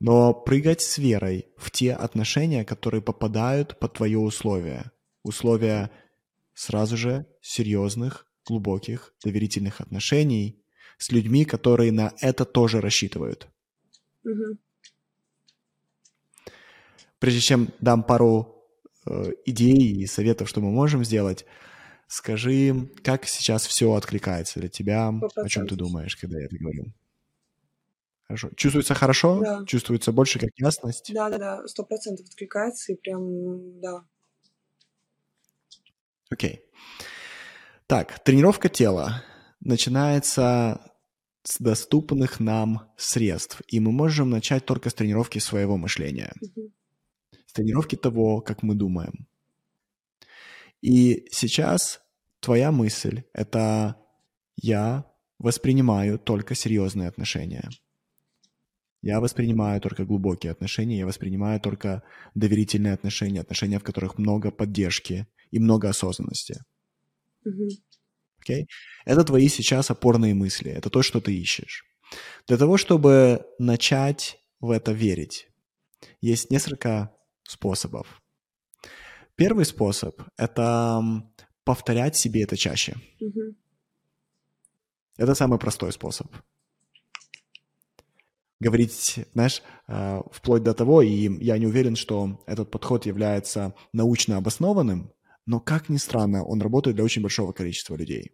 Но прыгать с верой в те отношения, которые попадают под твое условие. Условия сразу же серьезных, глубоких, доверительных отношений с людьми, которые на это тоже рассчитывают. Мгм. Прежде чем дам пару э, идей и советов, что мы можем сделать, скажи, как сейчас все откликается для тебя, о чем ты думаешь, когда я это говорю? Хорошо. Чувствуется хорошо? Да. Чувствуется больше как ясность? Да-да-да, сто процентов откликается, и прям, да. Окей. Так, тренировка тела начинается с доступных нам средств, и мы можем начать только с тренировки своего мышления, Мгм. с тренировки того, как мы думаем. И сейчас твоя мысль — это я воспринимаю только серьезные отношения. Я воспринимаю только глубокие отношения, я воспринимаю только доверительные отношения, отношения, в которых много поддержки и много осознанности. Окей? Это твои сейчас опорные мысли, это то, что ты ищешь. Для того, чтобы начать в это верить, есть несколько способов. Первый способ — это повторять себе это чаще. Это самый простой способ. Говорить, знаешь, э, вплоть до того, и я не уверен, что этот подход является научно обоснованным, но, как ни странно, он работает для очень большого количества людей.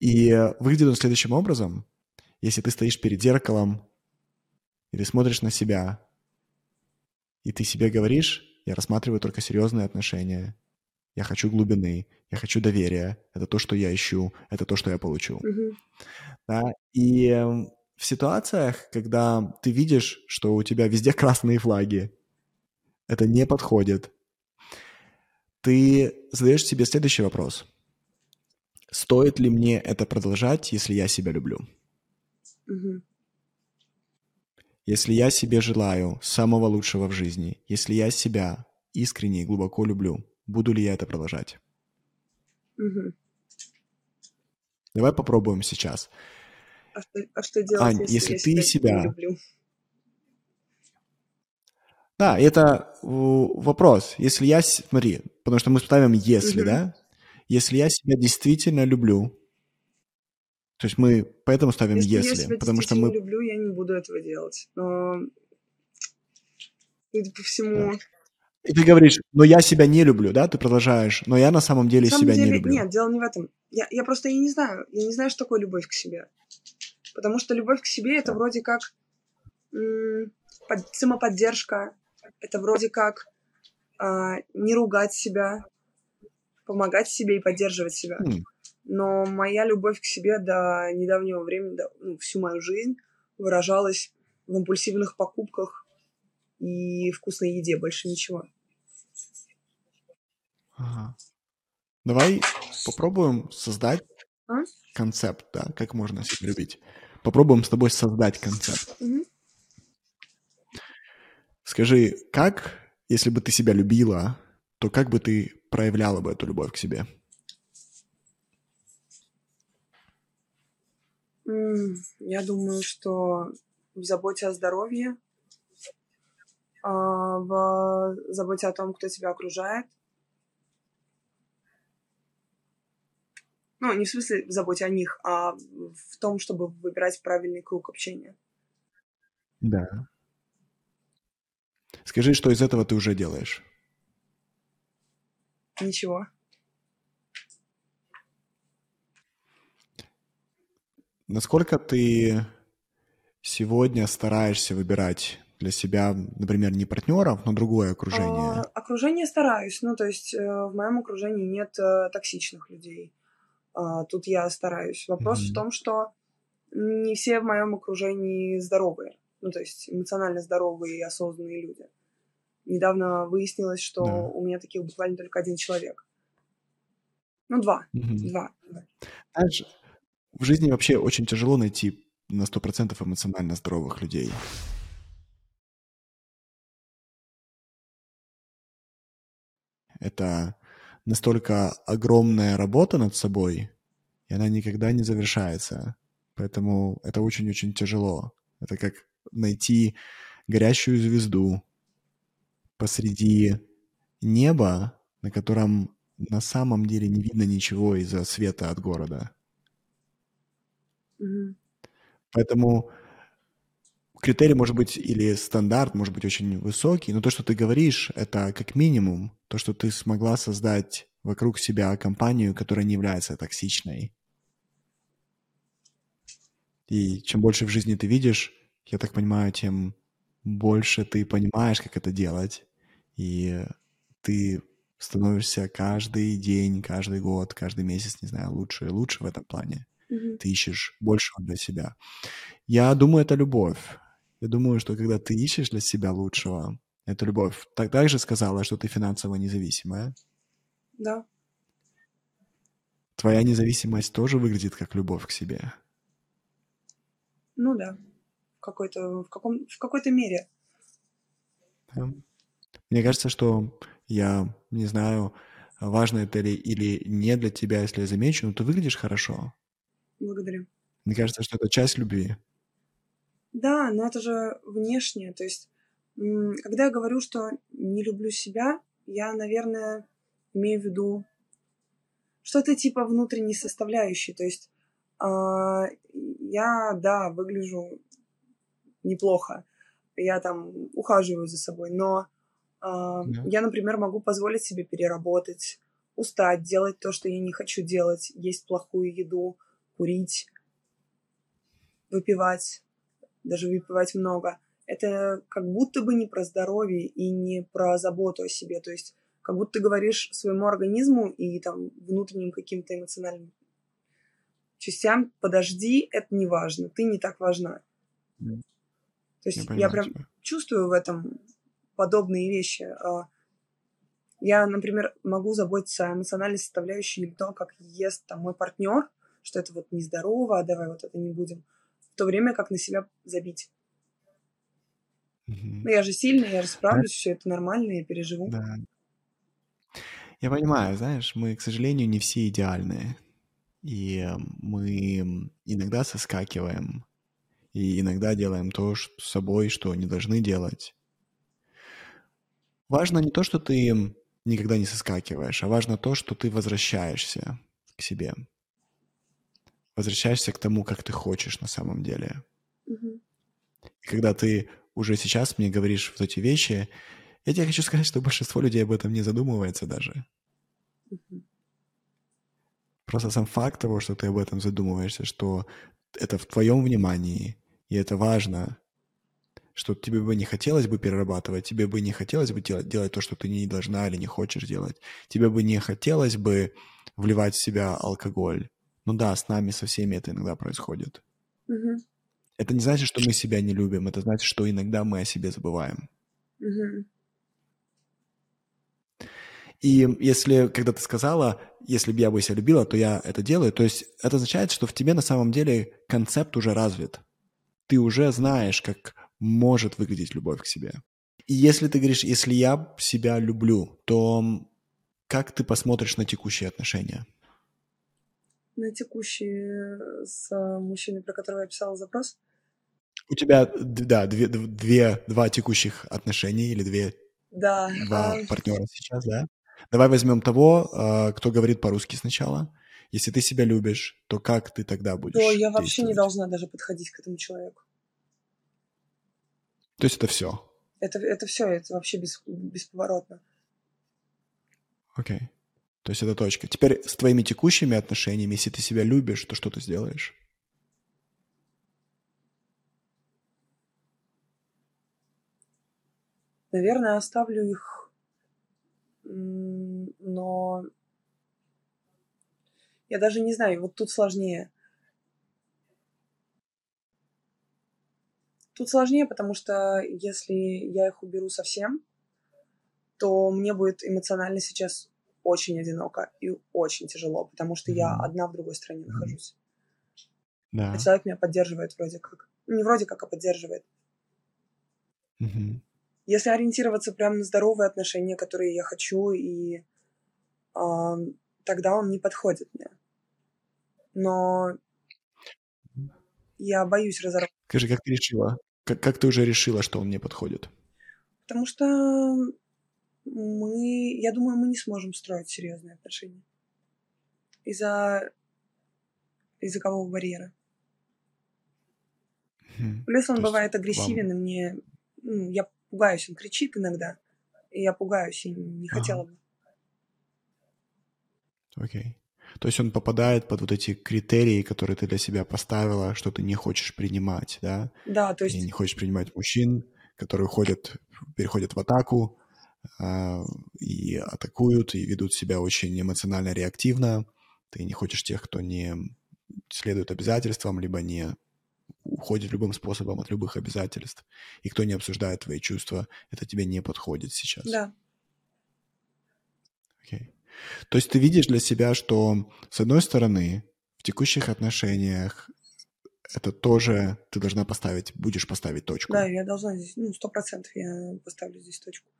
И выглядит он следующим образом. Если ты стоишь перед зеркалом, и ты смотришь на себя, и ты себе говоришь, я рассматриваю только серьезные отношения, я хочу глубины, я хочу доверия, это то, что я ищу, это то, что я получу. Мгм. Да? И э, в ситуациях, когда ты видишь, что у тебя везде (laughs) красные флаги, это не подходит, ты задаешь себе следующий вопрос. Стоит ли мне это продолжать, если я себя люблю? Мгм. Если я себе желаю самого лучшего в жизни, если я себя искренне и глубоко люблю, буду ли я это продолжать? Мгм. Давай попробуем сейчас. А что, а что делать, Ань, если, если я ты себя не люблю? Да, это э, вопрос. Если я... Смотри, потому что мы ставим «если», Мгм. да? Если я себя действительно люблю, то есть мы поэтому ставим Если, «если», я себя потому что мы... люблю, я не буду этого делать. Но, судя по всему... И ты говоришь, но я себя не люблю, да? Ты продолжаешь, но я на самом деле На самом себя деле, не люблю. нет, дело не в этом. Я, я просто я не знаю. Я не знаю, что такое любовь к себе. Потому что любовь к себе это вроде как под- самоподдержка, это вроде как а, не ругать себя, помогать себе и поддерживать себя. Но моя любовь к себе до недавнего времени, до- ну, всю мою жизнь выражалась в импульсивных покупках и вкусной еде, больше ничего. ага. Давай попробуем создать А? концепт, да, как можно себя любить. Попробуем с тобой создать концепт. Скажи, как, если бы ты себя любила, то как бы ты проявляла бы эту любовь к себе? Я думаю, что в заботе о здоровье, а, в заботе о том, кто тебя окружает. Ну, не в смысле в заботе о них, а в том, чтобы выбирать правильный круг общения. Да. Скажи, что из этого ты уже делаешь. Ничего. Насколько ты сегодня стараешься выбирать для себя, например, не партнеров, но другое окружение? А, окружение стараюсь. Ну, то есть э, в моем окружении нет э, токсичных людей. А, тут я стараюсь. Вопрос Мгм. в том, что не все в моем окружении здоровые. Ну, то есть эмоционально здоровые и осознанные люди. Недавно выяснилось, что Да. у меня таких буквально только один человек. Ну, два. Мгм. Два. Знаешь, в жизни вообще очень тяжело найти на 100% эмоционально здоровых людей. Это настолько огромная работа над собой, и она никогда не завершается. Поэтому это очень-очень тяжело. Это как найти горящую звезду посреди неба, на котором на самом деле не видно ничего из-за света от города. Мгм. Поэтому критерий может быть или стандарт может быть очень высокий, но то, что ты говоришь, это как минимум то, что ты смогла создать вокруг себя компанию, которая не является токсичной. И чем больше в жизни ты видишь, я так понимаю, тем больше ты понимаешь, как это делать. И ты становишься каждый день, каждый год, каждый месяц, не знаю, лучше и лучше в этом плане. Мгм. Ты ищешь большего для себя. Я думаю, это любовь. Я думаю, что когда ты ищешь для себя лучшего, это любовь. Так также сказала, что ты финансово независимая. Да. Твоя независимость тоже выглядит как любовь к себе. Ну да. В какой-то, в каком, в какой-то мере. Да. Мне кажется, что я не знаю, важно это ли или не для тебя, если я замечу, но ты выглядишь хорошо. Благодарю. Мне кажется, что это часть любви. Да, но это же внешнее. То есть, когда я говорю, что не люблю себя, я, наверное, имею в виду что-то типа внутренней составляющей. То есть, а, я, да, выгляжу неплохо. Я там ухаживаю за собой, но а, Да. я, например, могу позволить себе переработать, устать, делать то, что я не хочу делать, есть плохую еду, курить, выпивать, даже выпивать много. Это как будто бы не про здоровье и не про заботу о себе. То есть как будто ты говоришь своему организму и там внутренним каким-то эмоциональным частям, подожди, это не важно, ты не так важна. То есть Я я, понимаю прям тебя. чувствую в этом подобные вещи. А, Я, например, могу заботиться о эмоциональной составляющей или то, как ест там мой партнер, что это вот нездорово, а давай вот это не будем. В то время как на себя забить. Мгм. Ну, я же сильная, я же справлюсь, все это нормально, я переживу. да. Я понимаю, знаешь, мы, к сожалению, не все идеальные. И э, мы иногда соскакиваем, и иногда делаем то с собой, что не должны делать. Важно не то, что ты никогда не соскакиваешь, а важно то, что ты возвращаешься к себе. Возвращаешься к тому, как ты хочешь на самом деле. Мгм. И когда ты уже сейчас мне говоришь вот эти вещи, я тебе хочу сказать, что большинство людей об этом не задумывается даже. Мгм. Просто сам факт того, что ты об этом задумываешься, что это в твоем внимании, и это важно, что тебе бы не хотелось бы перерабатывать, тебе бы не хотелось бы делать, делать то, что ты не должна или не хочешь делать, тебе бы не хотелось бы вливать в себя алкоголь. Ну да, с нами со всеми это иногда происходит. Мгм. Это не значит, что мы себя не любим, это значит, что иногда мы о себе забываем. Мгм. И если, когда ты сказала, если бы я бы себя любила, то я это делаю, то есть это означает, что в тебе на самом деле концепт уже развит. Ты уже знаешь, как может выглядеть любовь к себе. И если ты говоришь, если я себя люблю, то как ты посмотришь на текущие отношения? На текущие с а, мужчиной, про которого я писала запрос, У тебя, да, две, две, два текущих отношения или две, да, два а, партнера сейчас, да? Давай возьмем того, а, кто говорит по-русски сначала. Если ты себя любишь, то как ты тогда будешь то я вообще не должна даже подходить к этому человеку. То есть это все. Это, это все, это вообще бес- бесповоротно. Окей. То есть это точка. Теперь с твоими текущими отношениями, если ты себя любишь, то что ты сделаешь? Наверное, оставлю их, но я даже не знаю, вот тут сложнее. Тут сложнее, потому что если я их уберу совсем, то мне будет эмоционально сейчас очень одиноко и очень тяжело, потому что я одна в другой стране нахожусь. А Да. человек меня поддерживает вроде как. Не вроде как, а поддерживает. Мгм. Если ориентироваться прямо на здоровые отношения, которые я хочу, и э, тогда он не подходит мне. Но я боюсь разорвать. Скажи, как ты решила? Как, как ты уже решила, что он мне подходит? Потому что мы, я думаю, мы не сможем строить серьезные отношения из-за языкового барьера. Хм. Плюс он бывает агрессивен, вам- и мне, ну, я пугаюсь, он кричит иногда, и я пугаюсь, и не Ага. хотела бы. Окей. То есть он попадает под вот эти критерии, которые ты для себя поставила, что ты не хочешь принимать, да? Да, то есть, не хочешь принимать мужчин, которые ходят, переходят в атаку и атакуют, и ведут себя очень эмоционально реактивно. Ты не хочешь тех, кто не следует обязательствам, либо не уходит любым способом от любых обязательств, и кто не обсуждает твои чувства, это тебе не подходит сейчас. да, Окей. То есть ты видишь для себя, что с одной стороны в текущих отношениях это тоже ты должна поставить, будешь поставить точку. да, я должна здесь, ну, сто процентов я поставлю здесь точку.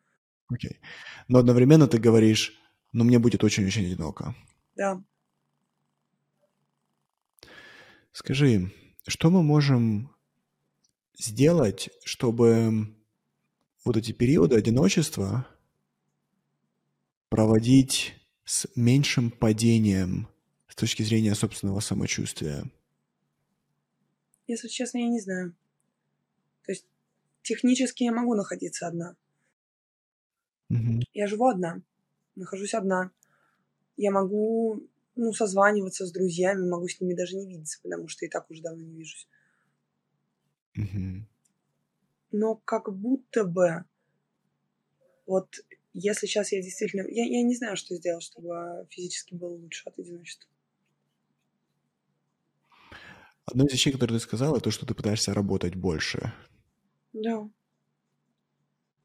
Окей. Но одновременно ты говоришь, ну мне будет очень-очень одиноко. Да, Скажи, что мы можем сделать, чтобы вот эти периоды одиночества проводить с меньшим падением с точки зрения собственного самочувствия? если честно, я не знаю. То есть, технически я могу находиться одна. Мгм. Я живу одна, нахожусь одна. Я могу, ну, созваниваться с друзьями, могу с ними даже не видеться, потому что и так уже давно не вижусь. Мгм. но как будто бы вот если сейчас я действительно... Я, я не знаю, что сделать, чтобы физически было лучше от одиночества. Одна из вещей, которые ты сказала, то, что ты пытаешься работать больше. Да.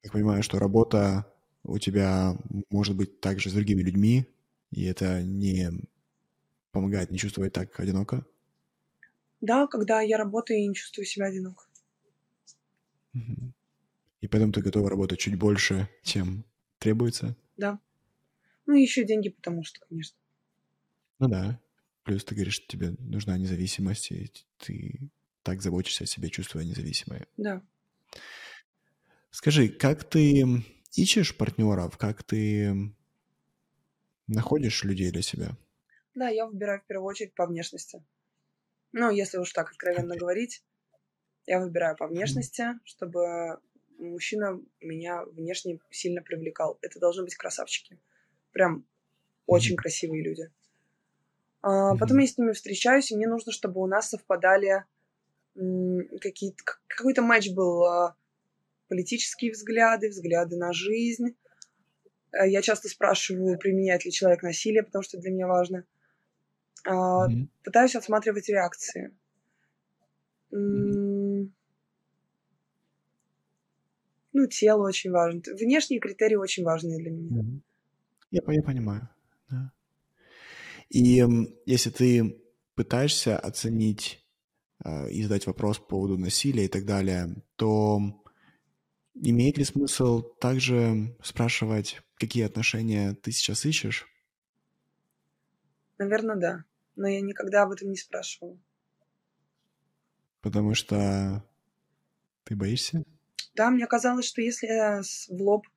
Я понимаю, что работа у тебя может быть также с другими людьми, и это не помогает не чувствовать так одиноко. Да, когда я работаю и не чувствую себя одиноко. И поэтому ты готова работать чуть больше, чем требуется. Да. Ну и еще деньги, потому что, конечно. Ну да. Плюс ты говоришь, что тебе нужна независимость, и ты так заботишься о себе, чувствуя независимой. Да. Скажи, как ты ищешь партнеров, как ты находишь людей для себя? Да, я выбираю в первую очередь по внешности. Ну, если уж так откровенно Окей. говорить, я выбираю по внешности, чтобы мужчина меня внешне сильно привлекал. Это должны быть красавчики. Прям очень Мгм. красивые люди. А, Потом Мгм. я с ними встречаюсь, и мне нужно, чтобы у нас совпадали какие-то... Какой-то матч был а, политические взгляды, взгляды на жизнь. А, Я часто спрашиваю, применяет ли человек насилие, потому что для меня важно. Мгм. Пытаюсь отсматривать реакции. М, Ну, тело очень важно. Внешние критерии очень важны для меня. Мгм. Я, я понимаю. да. И если ты пытаешься оценить э, и задать вопрос по поводу насилия и так далее, то имеет ли смысл также спрашивать, какие отношения ты сейчас ищешь? Наверное, да. Но я никогда об этом не спрашивала. Потому что ты боишься? Да, мне казалось, что если я в лоб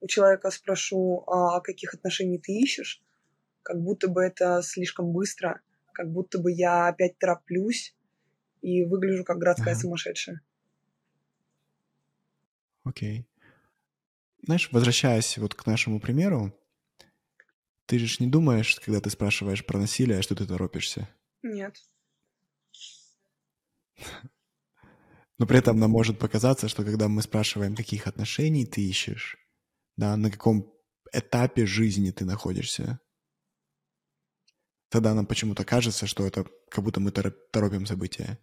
у человека спрошу, а каких отношений ты ищешь, как будто бы это слишком быстро, как будто бы я опять тороплюсь и выгляжу как городская Ага. сумасшедшая. Окей. Знаешь, возвращаясь вот к нашему примеру, ты же не думаешь, когда ты спрашиваешь про насилие, что ты торопишься. Нет. Но при этом нам может показаться, что когда мы спрашиваем, каких отношений ты ищешь, да, на каком этапе жизни ты находишься, тогда нам почему-то кажется, что это как будто мы торо- торопим события.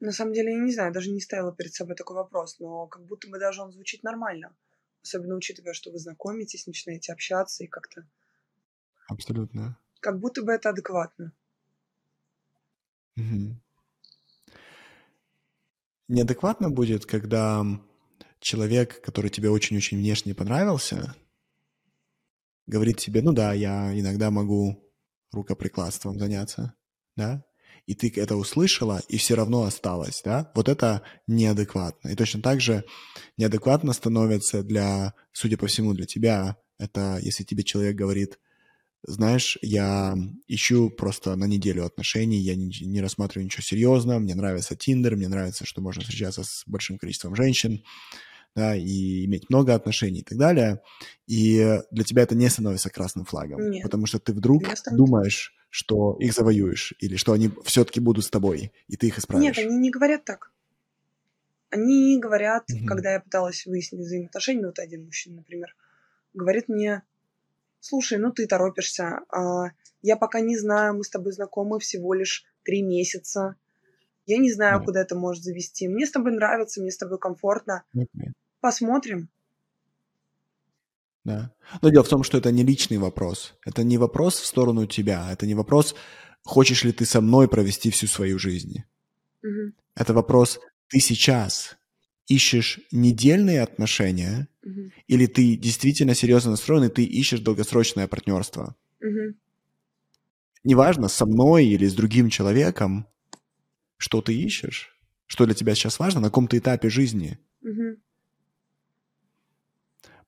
На самом деле, я не знаю, даже не ставила перед собой такой вопрос, но как будто бы даже он звучит нормально. Особенно учитывая, что вы знакомитесь, начинаете общаться и как-то... Абсолютно. Как будто бы это адекватно. Мгм. неадекватно будет, когда человек, который тебе очень-очень внешне понравился, говорит тебе, ну да, я иногда могу рукоприкладством заняться, да, и ты это услышала, и все равно осталось, да, вот это неадекватно. И точно так же неадекватно становится для, судя по всему, для тебя, это если тебе человек говорит, знаешь, я ищу просто на неделю отношений, я не, не рассматриваю ничего серьезного, мне нравится Тиндер, мне нравится, что можно встречаться с большим количеством женщин, да, и иметь много отношений и так далее. И для тебя это не становится красным флагом, Нет. потому что ты вдруг думаешь, что их завоюешь, или что они все-таки будут с тобой, и ты их исправишь. Нет, они не говорят так. Они говорят, Мгм. когда я пыталась выяснить взаимоотношения, вот один мужчина, например, говорит мне, слушай, ну ты торопишься, а, я пока не знаю, мы с тобой знакомы всего лишь три месяца, я не знаю, Да. куда это может завести, мне с тобой нравится, мне с тобой комфортно, Окей. посмотрим. Да. Но дело в том, что это не личный вопрос. Это не вопрос в сторону тебя. Это не вопрос, хочешь ли ты со мной провести всю свою жизнь. Мгм, Это вопрос, ты сейчас ищешь недельные отношения, мгм, или ты действительно серьезно настроен, и ты ищешь долгосрочное партнерство. мгм. Неважно, со мной или с другим человеком, что ты ищешь, что для тебя сейчас важно, на каком-то этапе жизни. Мгм.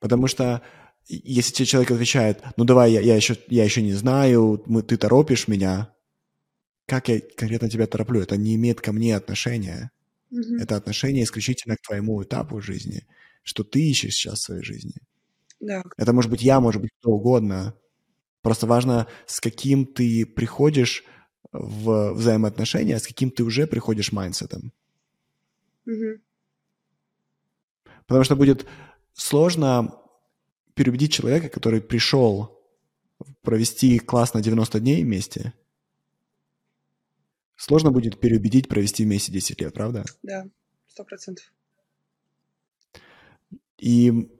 Потому что если тебе человек отвечает, ну давай, я, я, еще, я еще не знаю, мы, ты торопишь меня, как я конкретно тебя тороплю? Это не имеет ко мне отношения. Мгм. Это отношение исключительно к твоему этапу жизни, что ты ищешь сейчас в своей жизни. Да, Это может быть я, может быть кто угодно. Просто важно, с каким ты приходишь в взаимоотношения, с каким ты уже приходишь mindset ом. Мгм. Потому что будет сложно переубедить человека, который пришел провести классно 90 дней вместе. Сложно будет переубедить провести вместе 10 лет, правда? да, сто процентов. И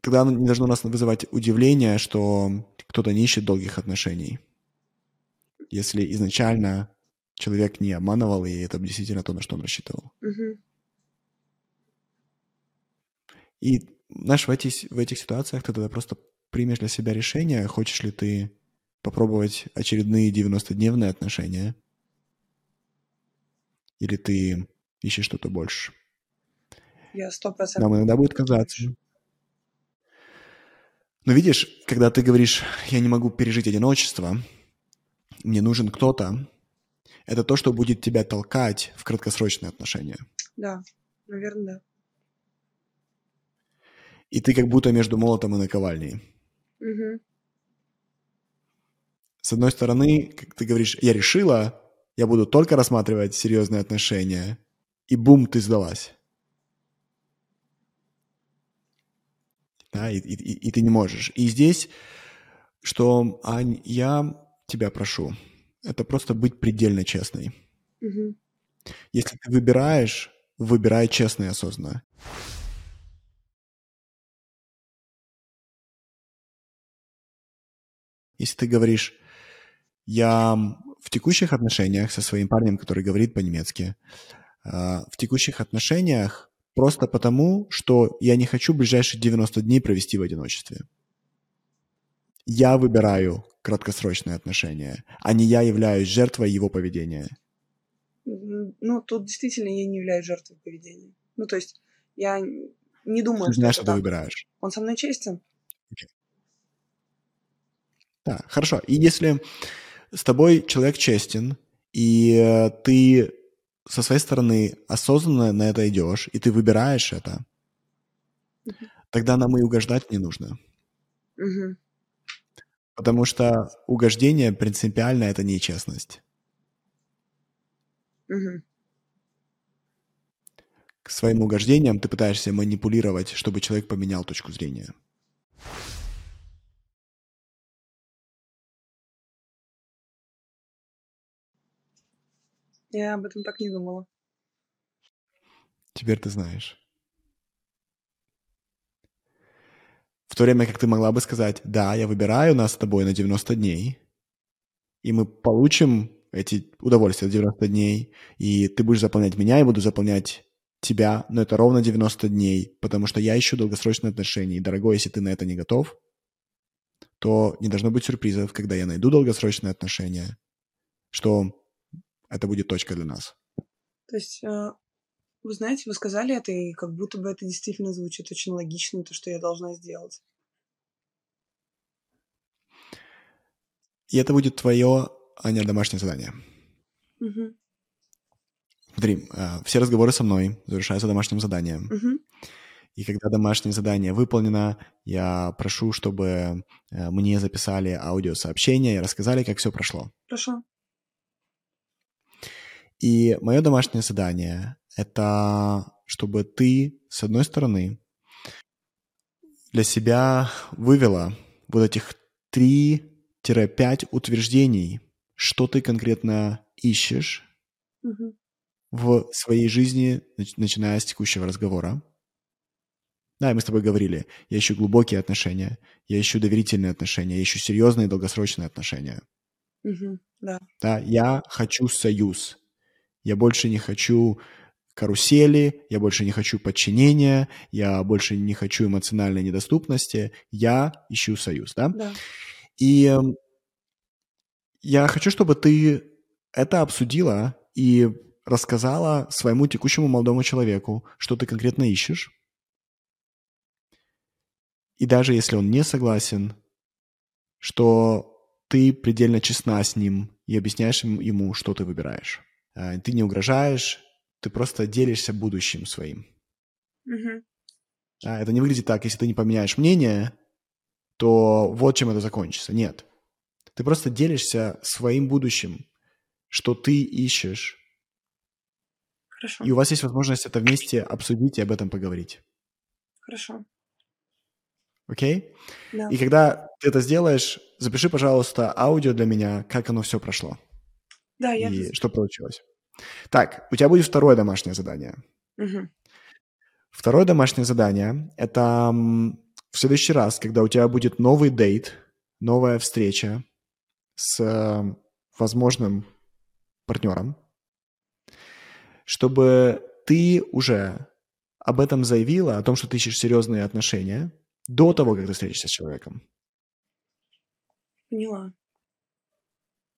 тогда не должно нас вызывать удивление, что кто-то не ищет долгих отношений. Если изначально человек не обманывал, и это действительно то, на что он рассчитывал. Мгм. И, знаешь, в этих, в этих ситуациях ты тогда просто примешь для себя решение, хочешь ли ты попробовать очередные 90-дневные отношения, или ты ищешь что-то больше. Я сто процентов. Нам иногда будет казаться. Но видишь, когда ты говоришь, я не могу пережить одиночество, мне нужен кто-то, это то, что будет тебя толкать в краткосрочные отношения. Да, наверное, да. И ты как будто между молотом и наковальней. Мгм. С одной стороны, как ты говоришь, я решила, я буду только рассматривать серьезные отношения, и бум, ты сдалась. Да, и, и- и- ты не можешь. И здесь, что, Ань, я тебя прошу, это просто быть предельно честной. Мгм. Если ты выбираешь, выбирай честно и осознанно. Если ты говоришь, я в текущих отношениях со своим парнем, который говорит по-немецки, а, в текущих отношениях просто потому, что я не хочу ближайшие 90 дней провести в одиночестве. Я выбираю краткосрочные отношения, а не я являюсь жертвой его поведения. Ну, тут действительно я не являюсь жертвой поведения. Ну, то есть я не думаю, Ты что знаешь, что ты так. выбираешь. Он со мной честен. Да, хорошо. И если с тобой человек честен, и э, ты со своей стороны осознанно на это идешь, и ты выбираешь это, Мгм. тогда нам и угождать не нужно. Мгм. Потому что угождение принципиально это нечестность. Мгм. К своим угождениям ты пытаешься манипулировать, чтобы человек поменял точку зрения. Я об этом так не думала. Теперь ты знаешь. В то время как ты могла бы сказать, да, я выбираю нас с тобой на 90 дней, и мы получим эти удовольствия 90 дней, и ты будешь заполнять меня, я буду заполнять тебя, но это ровно 90 дней, потому что я ищу долгосрочные отношения. И, дорогой, если ты на это не готов, то не должно быть сюрпризов, когда я найду долгосрочные отношения, что это будет точка для нас. То есть, э, вы знаете, вы сказали это, и как будто бы это действительно звучит очень логично, то, что я должна сделать. И это будет твое, Аня, домашнее задание. Угу. Смотри, э, все разговоры со мной завершаются домашним заданием. Угу. И когда домашнее задание выполнено, я прошу, чтобы э, мне записали аудиосообщение и рассказали, как все прошло. Хорошо. И мое домашнее задание — это чтобы ты, с одной стороны, для себя вывела вот этих 3-5 утверждений, что ты конкретно ищешь Угу. в своей жизни, нач- начиная с текущего разговора. Да, и мы с тобой говорили, я ищу глубокие отношения, я ищу доверительные отношения, я ищу серьезные долгосрочные отношения. Угу. Да. Да, я хочу союз. Я больше не хочу карусели, я больше не хочу подчинения, я больше не хочу эмоциональной недоступности, я ищу союз, да? Да. И эм, я хочу, чтобы ты это обсудила и рассказала своему текущему молодому человеку, что ты конкретно ищешь. И даже если он не согласен, что ты предельно честна с ним и объясняешь ему, что ты выбираешь. А, Ты не угрожаешь, ты просто делишься будущим своим. Угу. А, Это не выглядит так, если ты не поменяешь мнение, то вот чем это закончится. Нет. Ты просто делишься своим будущим, что ты ищешь, Хорошо. и у вас есть возможность это вместе обсудить и об этом поговорить. Хорошо. Окей? Да. И когда ты это сделаешь, запиши, пожалуйста, аудио для меня, как оно все прошло Да, я... и что получилось. Так, у тебя будет второе домашнее задание. Угу. Второе домашнее задание – это в следующий раз, когда у тебя будет новый дейт, новая встреча с э, возможным партнером, чтобы ты уже об этом заявила, о том, что ты ищешь серьезные отношения, до того, как ты встретишься с человеком. Поняла.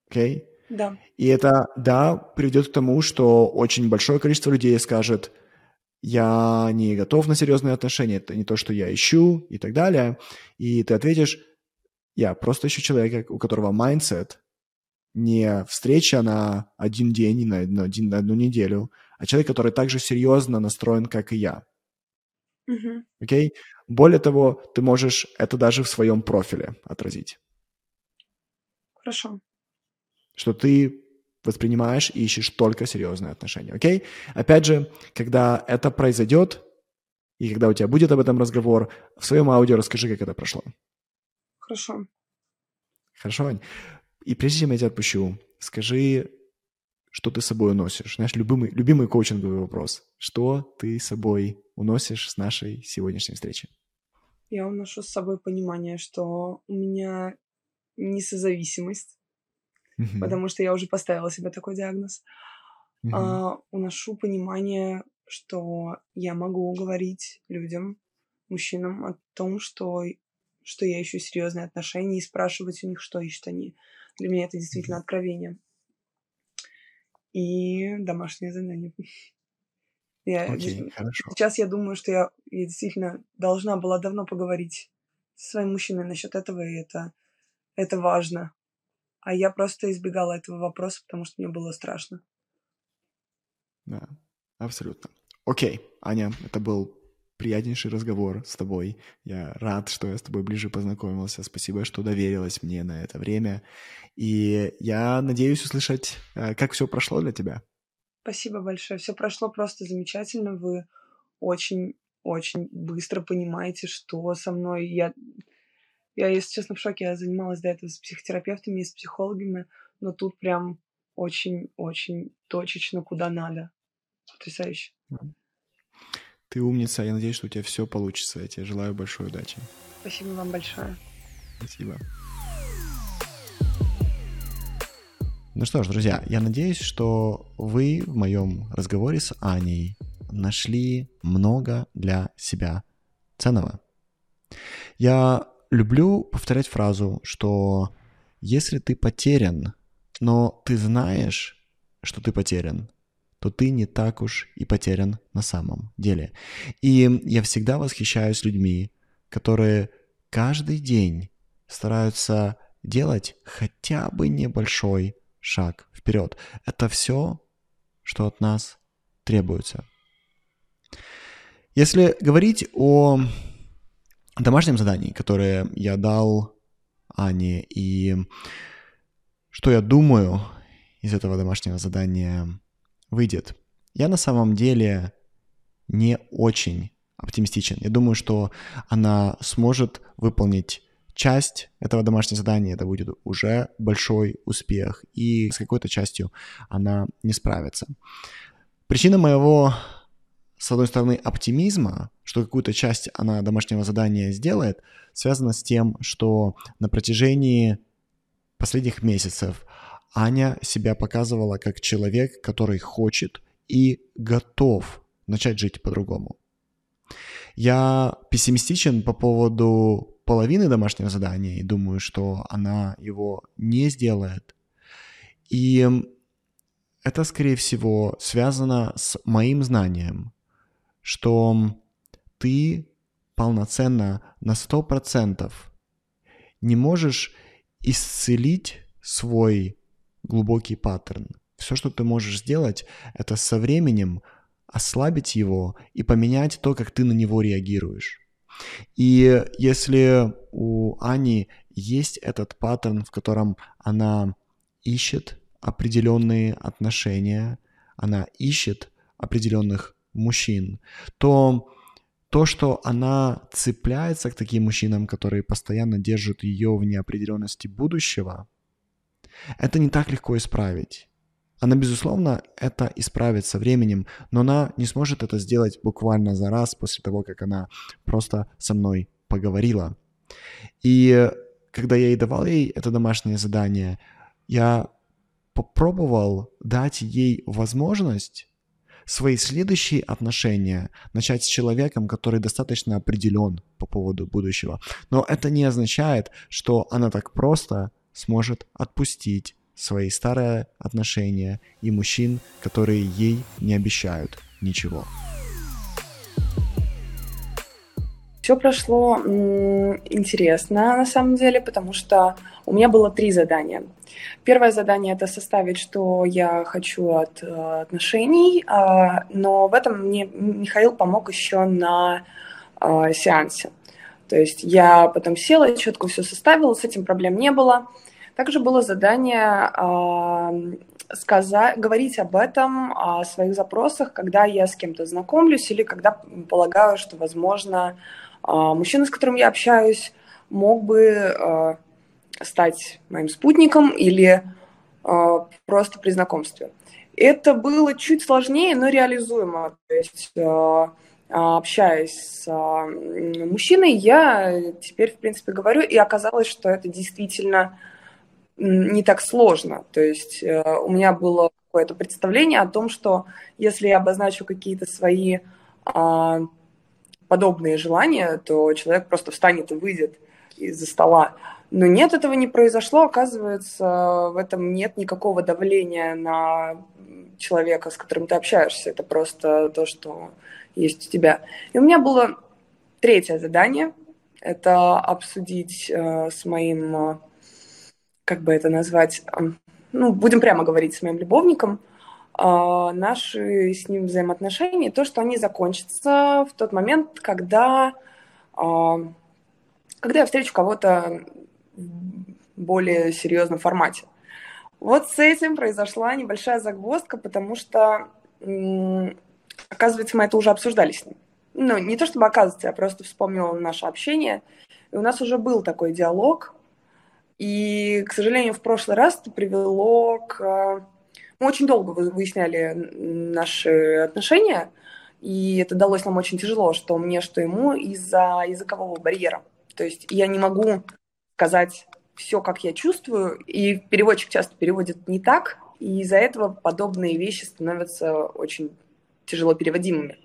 Окей? Да. И это, да, приведет к тому, что очень большое количество людей скажет, я не готов на серьезные отношения, это не то, что я ищу и так далее. И ты ответишь, я просто ищу человека, у которого mindset не встреча на один день, на, на один, на одну неделю, а человек, который также серьезно настроен, как и я. Окей? Более того, ты можешь это даже в своем профиле отразить. Хорошо. Что ты воспринимаешь и ищешь только серьезные отношения, окей? Опять же, когда это произойдет, и когда у тебя будет об этом разговор, в своем аудио расскажи, как это прошло. Хорошо. Хорошо, Ань? И прежде чем я тебя отпущу, скажи, что ты с собой уносишь. Знаешь, любимый, любимый коучинговый вопрос. Что ты с собой уносишь с нашей сегодняшней встречи? Я уношу с собой понимание, что у меня не Мгм. потому что я уже поставила себе такой диагноз. Мгм. А, уношу понимание, что я могу говорить людям, мужчинам о том, что, что я ищу серьезные отношения и спрашивать у них, что ищут они. Для меня это действительно откровение. И домашнее задание. (laughs) Я Окей, хорошо. Сейчас я думаю, что я, я действительно должна была давно поговорить со своим мужчиной насчет этого, и это, это важно. А я просто избегала этого вопроса, потому что мне было страшно. Да, абсолютно. Окей, Аня, это был приятнейший разговор с тобой. Я рад, что я с тобой ближе познакомился. Спасибо, что доверилась мне на это время. И я надеюсь услышать, э, как все прошло для тебя. Спасибо большое. Все прошло просто замечательно. Вы очень-очень быстро понимаете, что со мной. Я, я, если честно, в шоке. Я занималась до этого с психотерапевтами и с психологами, но тут прям очень-очень точечно, куда надо. Потрясающе. Ты умница, я надеюсь, что у тебя все получится. Я тебе желаю большой удачи. Спасибо вам большое. Спасибо. Ну что ж, друзья, я надеюсь, что вы в моем разговоре с Аней нашли много для себя ценного. Я люблю повторять фразу, что если ты потерян, но ты знаешь, что ты потерян, то ты не так уж и потерян на самом деле. И я всегда восхищаюсь людьми, которые каждый день стараются делать хотя бы небольшой шаг вперед. Это все, что от нас требуется. Если говорить о домашнем задании, которое я дал Ане, и что я думаю из этого домашнего задания выйдет, я на самом деле не очень оптимистичен. Я думаю, что она сможет выполнить часть этого домашнего задания, это будет уже большой успех, и с какой-то частью она не справится. Причина моего, с одной стороны, оптимизма, что какую-то часть она домашнего задания сделает, связана с тем, что на протяжении последних месяцев Аня себя показывала как человек, который хочет и готов начать жить по-другому. Я пессимистичен по поводу половины домашнего задания и думаю, что она его не сделает. И это, скорее всего, связано с моим знанием, что ты полноценно на 100% не можешь исцелить свой глубокий паттерн. Все, что ты можешь сделать, это со временем ослабить его и поменять то, как ты на него реагируешь. И если у Ани есть этот паттерн, в котором она ищет определенные отношения, она ищет определенных мужчин, то то, что она цепляется к таким мужчинам, которые постоянно держат ее в неопределенности будущего, это не так легко исправить. Она, безусловно, это исправит со временем, но она не сможет это сделать буквально за раз после того, как она просто со мной поговорила. И когда я ей давал ей это домашнее задание, я попробовал дать ей возможность свои следующие отношения начать с человеком, который достаточно определен по поводу будущего. Но это не означает, что она так просто сможет отпустить свои старые отношения и мужчин, которые ей не обещают ничего. Все прошло интересно на самом деле, потому что у меня было три задания. Первое задание это составить, что я хочу от э, отношений, э, но в этом мне Михаил помог еще на э, сеансе. То есть я потом села четко все составила, с этим проблем не было. Также было задание э, сказать, говорить об этом, о своих запросах, когда я с кем-то знакомлюсь или когда полагаю, что, возможно, мужчина, с которым я общаюсь, мог бы э, стать моим спутником или э, просто при знакомстве. Это было чуть сложнее, но реализуемо. То есть общаясь с мужчиной, я теперь, в принципе, говорю, и оказалось, что это действительно не так сложно. То есть э, у меня было какое-то представление о том, что если я обозначу какие-то свои а, подобные желания, то человек просто встанет и выйдет из-за стола. Но нет, этого не произошло. Оказывается, в этом нет никакого давления на человека, с которым ты общаешься. Это просто то, что есть у тебя. И у меня было третье задание. Это обсудить э, с моим как бы это назвать, ну, будем прямо говорить с моим любовником, наши с ним взаимоотношения, то, что они закончатся в тот момент, когда, а, когда я встречу кого-то в более серьезном формате. Вот с этим произошла небольшая загвоздка, потому что, оказывается, мы это уже обсуждали с ним. Ну, не то чтобы оказывается, я просто вспомнила наше общение. И у нас уже был такой диалог, и, к сожалению, в прошлый раз это привело к... Мы очень долго выясняли наши отношения, и это далось нам очень тяжело, что мне, что ему, из-за языкового барьера. То есть я не могу сказать все, как я чувствую, и переводчик часто переводит не так, и из-за этого подобные вещи становятся очень тяжело переводимыми.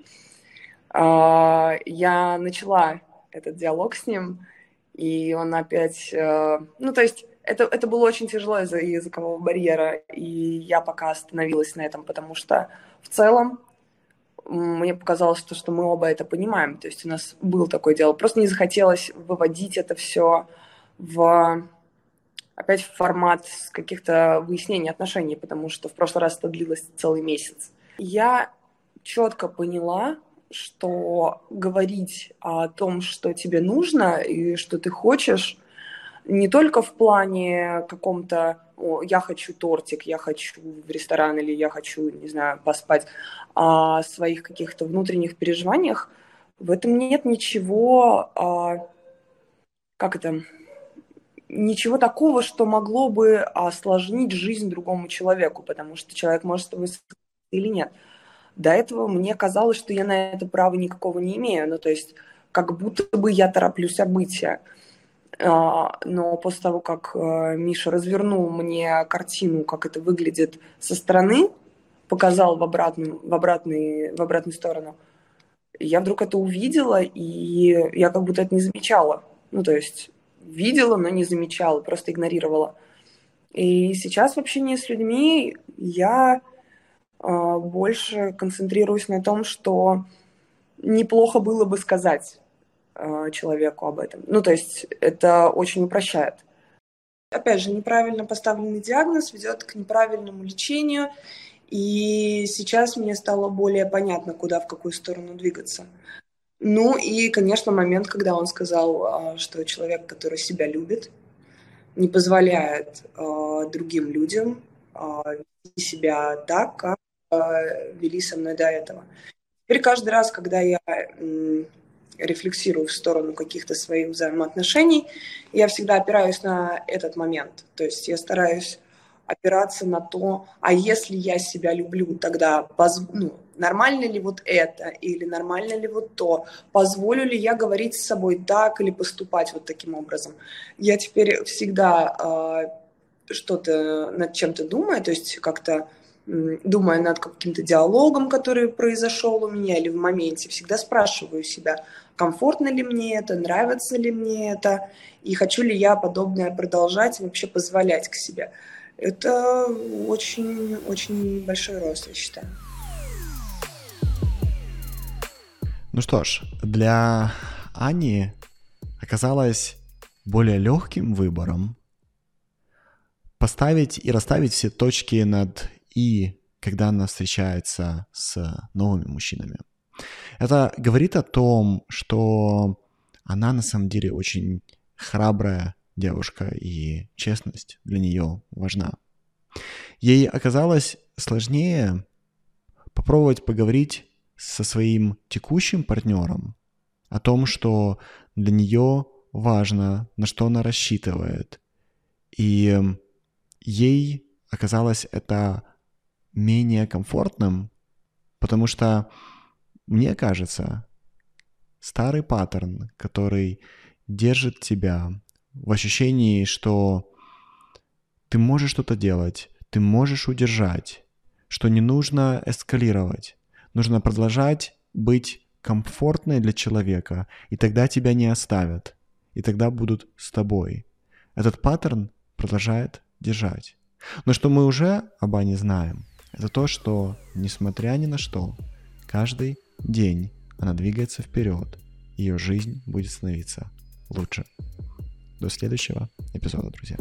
А, я начала этот диалог с ним, и он опять... Э, ну, то есть это, это было очень тяжело из-за языкового барьера, и я пока остановилась на этом, потому что в целом мне показалось, что, что мы оба это понимаем. То есть у нас был такой дело. Просто не захотелось выводить это все в опять в формат каких-то выяснений отношений, потому что в прошлый раз это длилось целый месяц. Я четко поняла, что говорить о том, что тебе нужно и что ты хочешь, не только в плане каком-то я хочу тортик, я хочу в ресторан или я хочу, не знаю, поспать, а о своих каких-то внутренних переживаниях, в этом нет ничего, а, как это, ничего такого, что могло бы осложнить жизнь другому человеку, потому что человек может с тобой или нет. До этого мне казалось, что я на это права никакого не имею, ну то есть как будто бы я тороплю события. А, но после того, как э, Миша развернул мне картину, как это выглядит со стороны, показал в, обратную, в, обратный, в обратную сторону, я вдруг это увидела, и я как будто это не замечала. Ну, то есть видела, но не замечала, просто игнорировала. И сейчас в общении с людьми я э, больше концентрируюсь на том, что неплохо было бы сказать человеку об этом. Ну, то есть это очень упрощает. Опять же, неправильно поставленный диагноз ведет к неправильному лечению, и сейчас мне стало более понятно, куда, в какую сторону двигаться. Ну и, конечно, момент, когда он сказал, а, что человек, который себя любит, не позволяет э, другим людям э, вести себя так, как э, вели со мной до этого. Теперь каждый раз, когда я рефлексирую в сторону каких-то своих взаимоотношений, я всегда опираюсь на этот момент. То есть я стараюсь опираться на то, а если я себя люблю, тогда поз... ну, нормально ли вот это или нормально ли вот то, позволю ли я говорить с собой так или поступать вот таким образом. Я теперь всегда э, что-то над чем-то думаю, то есть как-то думая над каким-то диалогом, который произошел у меня или в моменте, всегда спрашиваю себя, комфортно ли мне это, нравится ли мне это, и хочу ли я подобное продолжать, вообще позволять к себе. Это очень-очень большой рост, я считаю. Ну что ж, для Ани оказалось более легким выбором поставить и расставить все точки над «и», когда она встречается с новыми мужчинами. Это говорит о том, что она на самом деле очень храбрая девушка, и честность для нее важна. Ей оказалось сложнее попробовать поговорить со своим текущим партнером о том, что для нее важно, на что она рассчитывает. И ей оказалось это менее комфортным, потому что, мне кажется, старый паттерн, который держит тебя в ощущении, что ты можешь что-то делать, ты можешь удержать, что не нужно эскалировать, нужно продолжать быть комфортной для человека, и тогда тебя не оставят, и тогда будут с тобой. Этот паттерн продолжает держать. Но что мы уже об Ане знаем, это то, что, несмотря ни на что, каждый день она двигается вперед, ее жизнь будет становиться лучше. До следующего эпизода, друзья.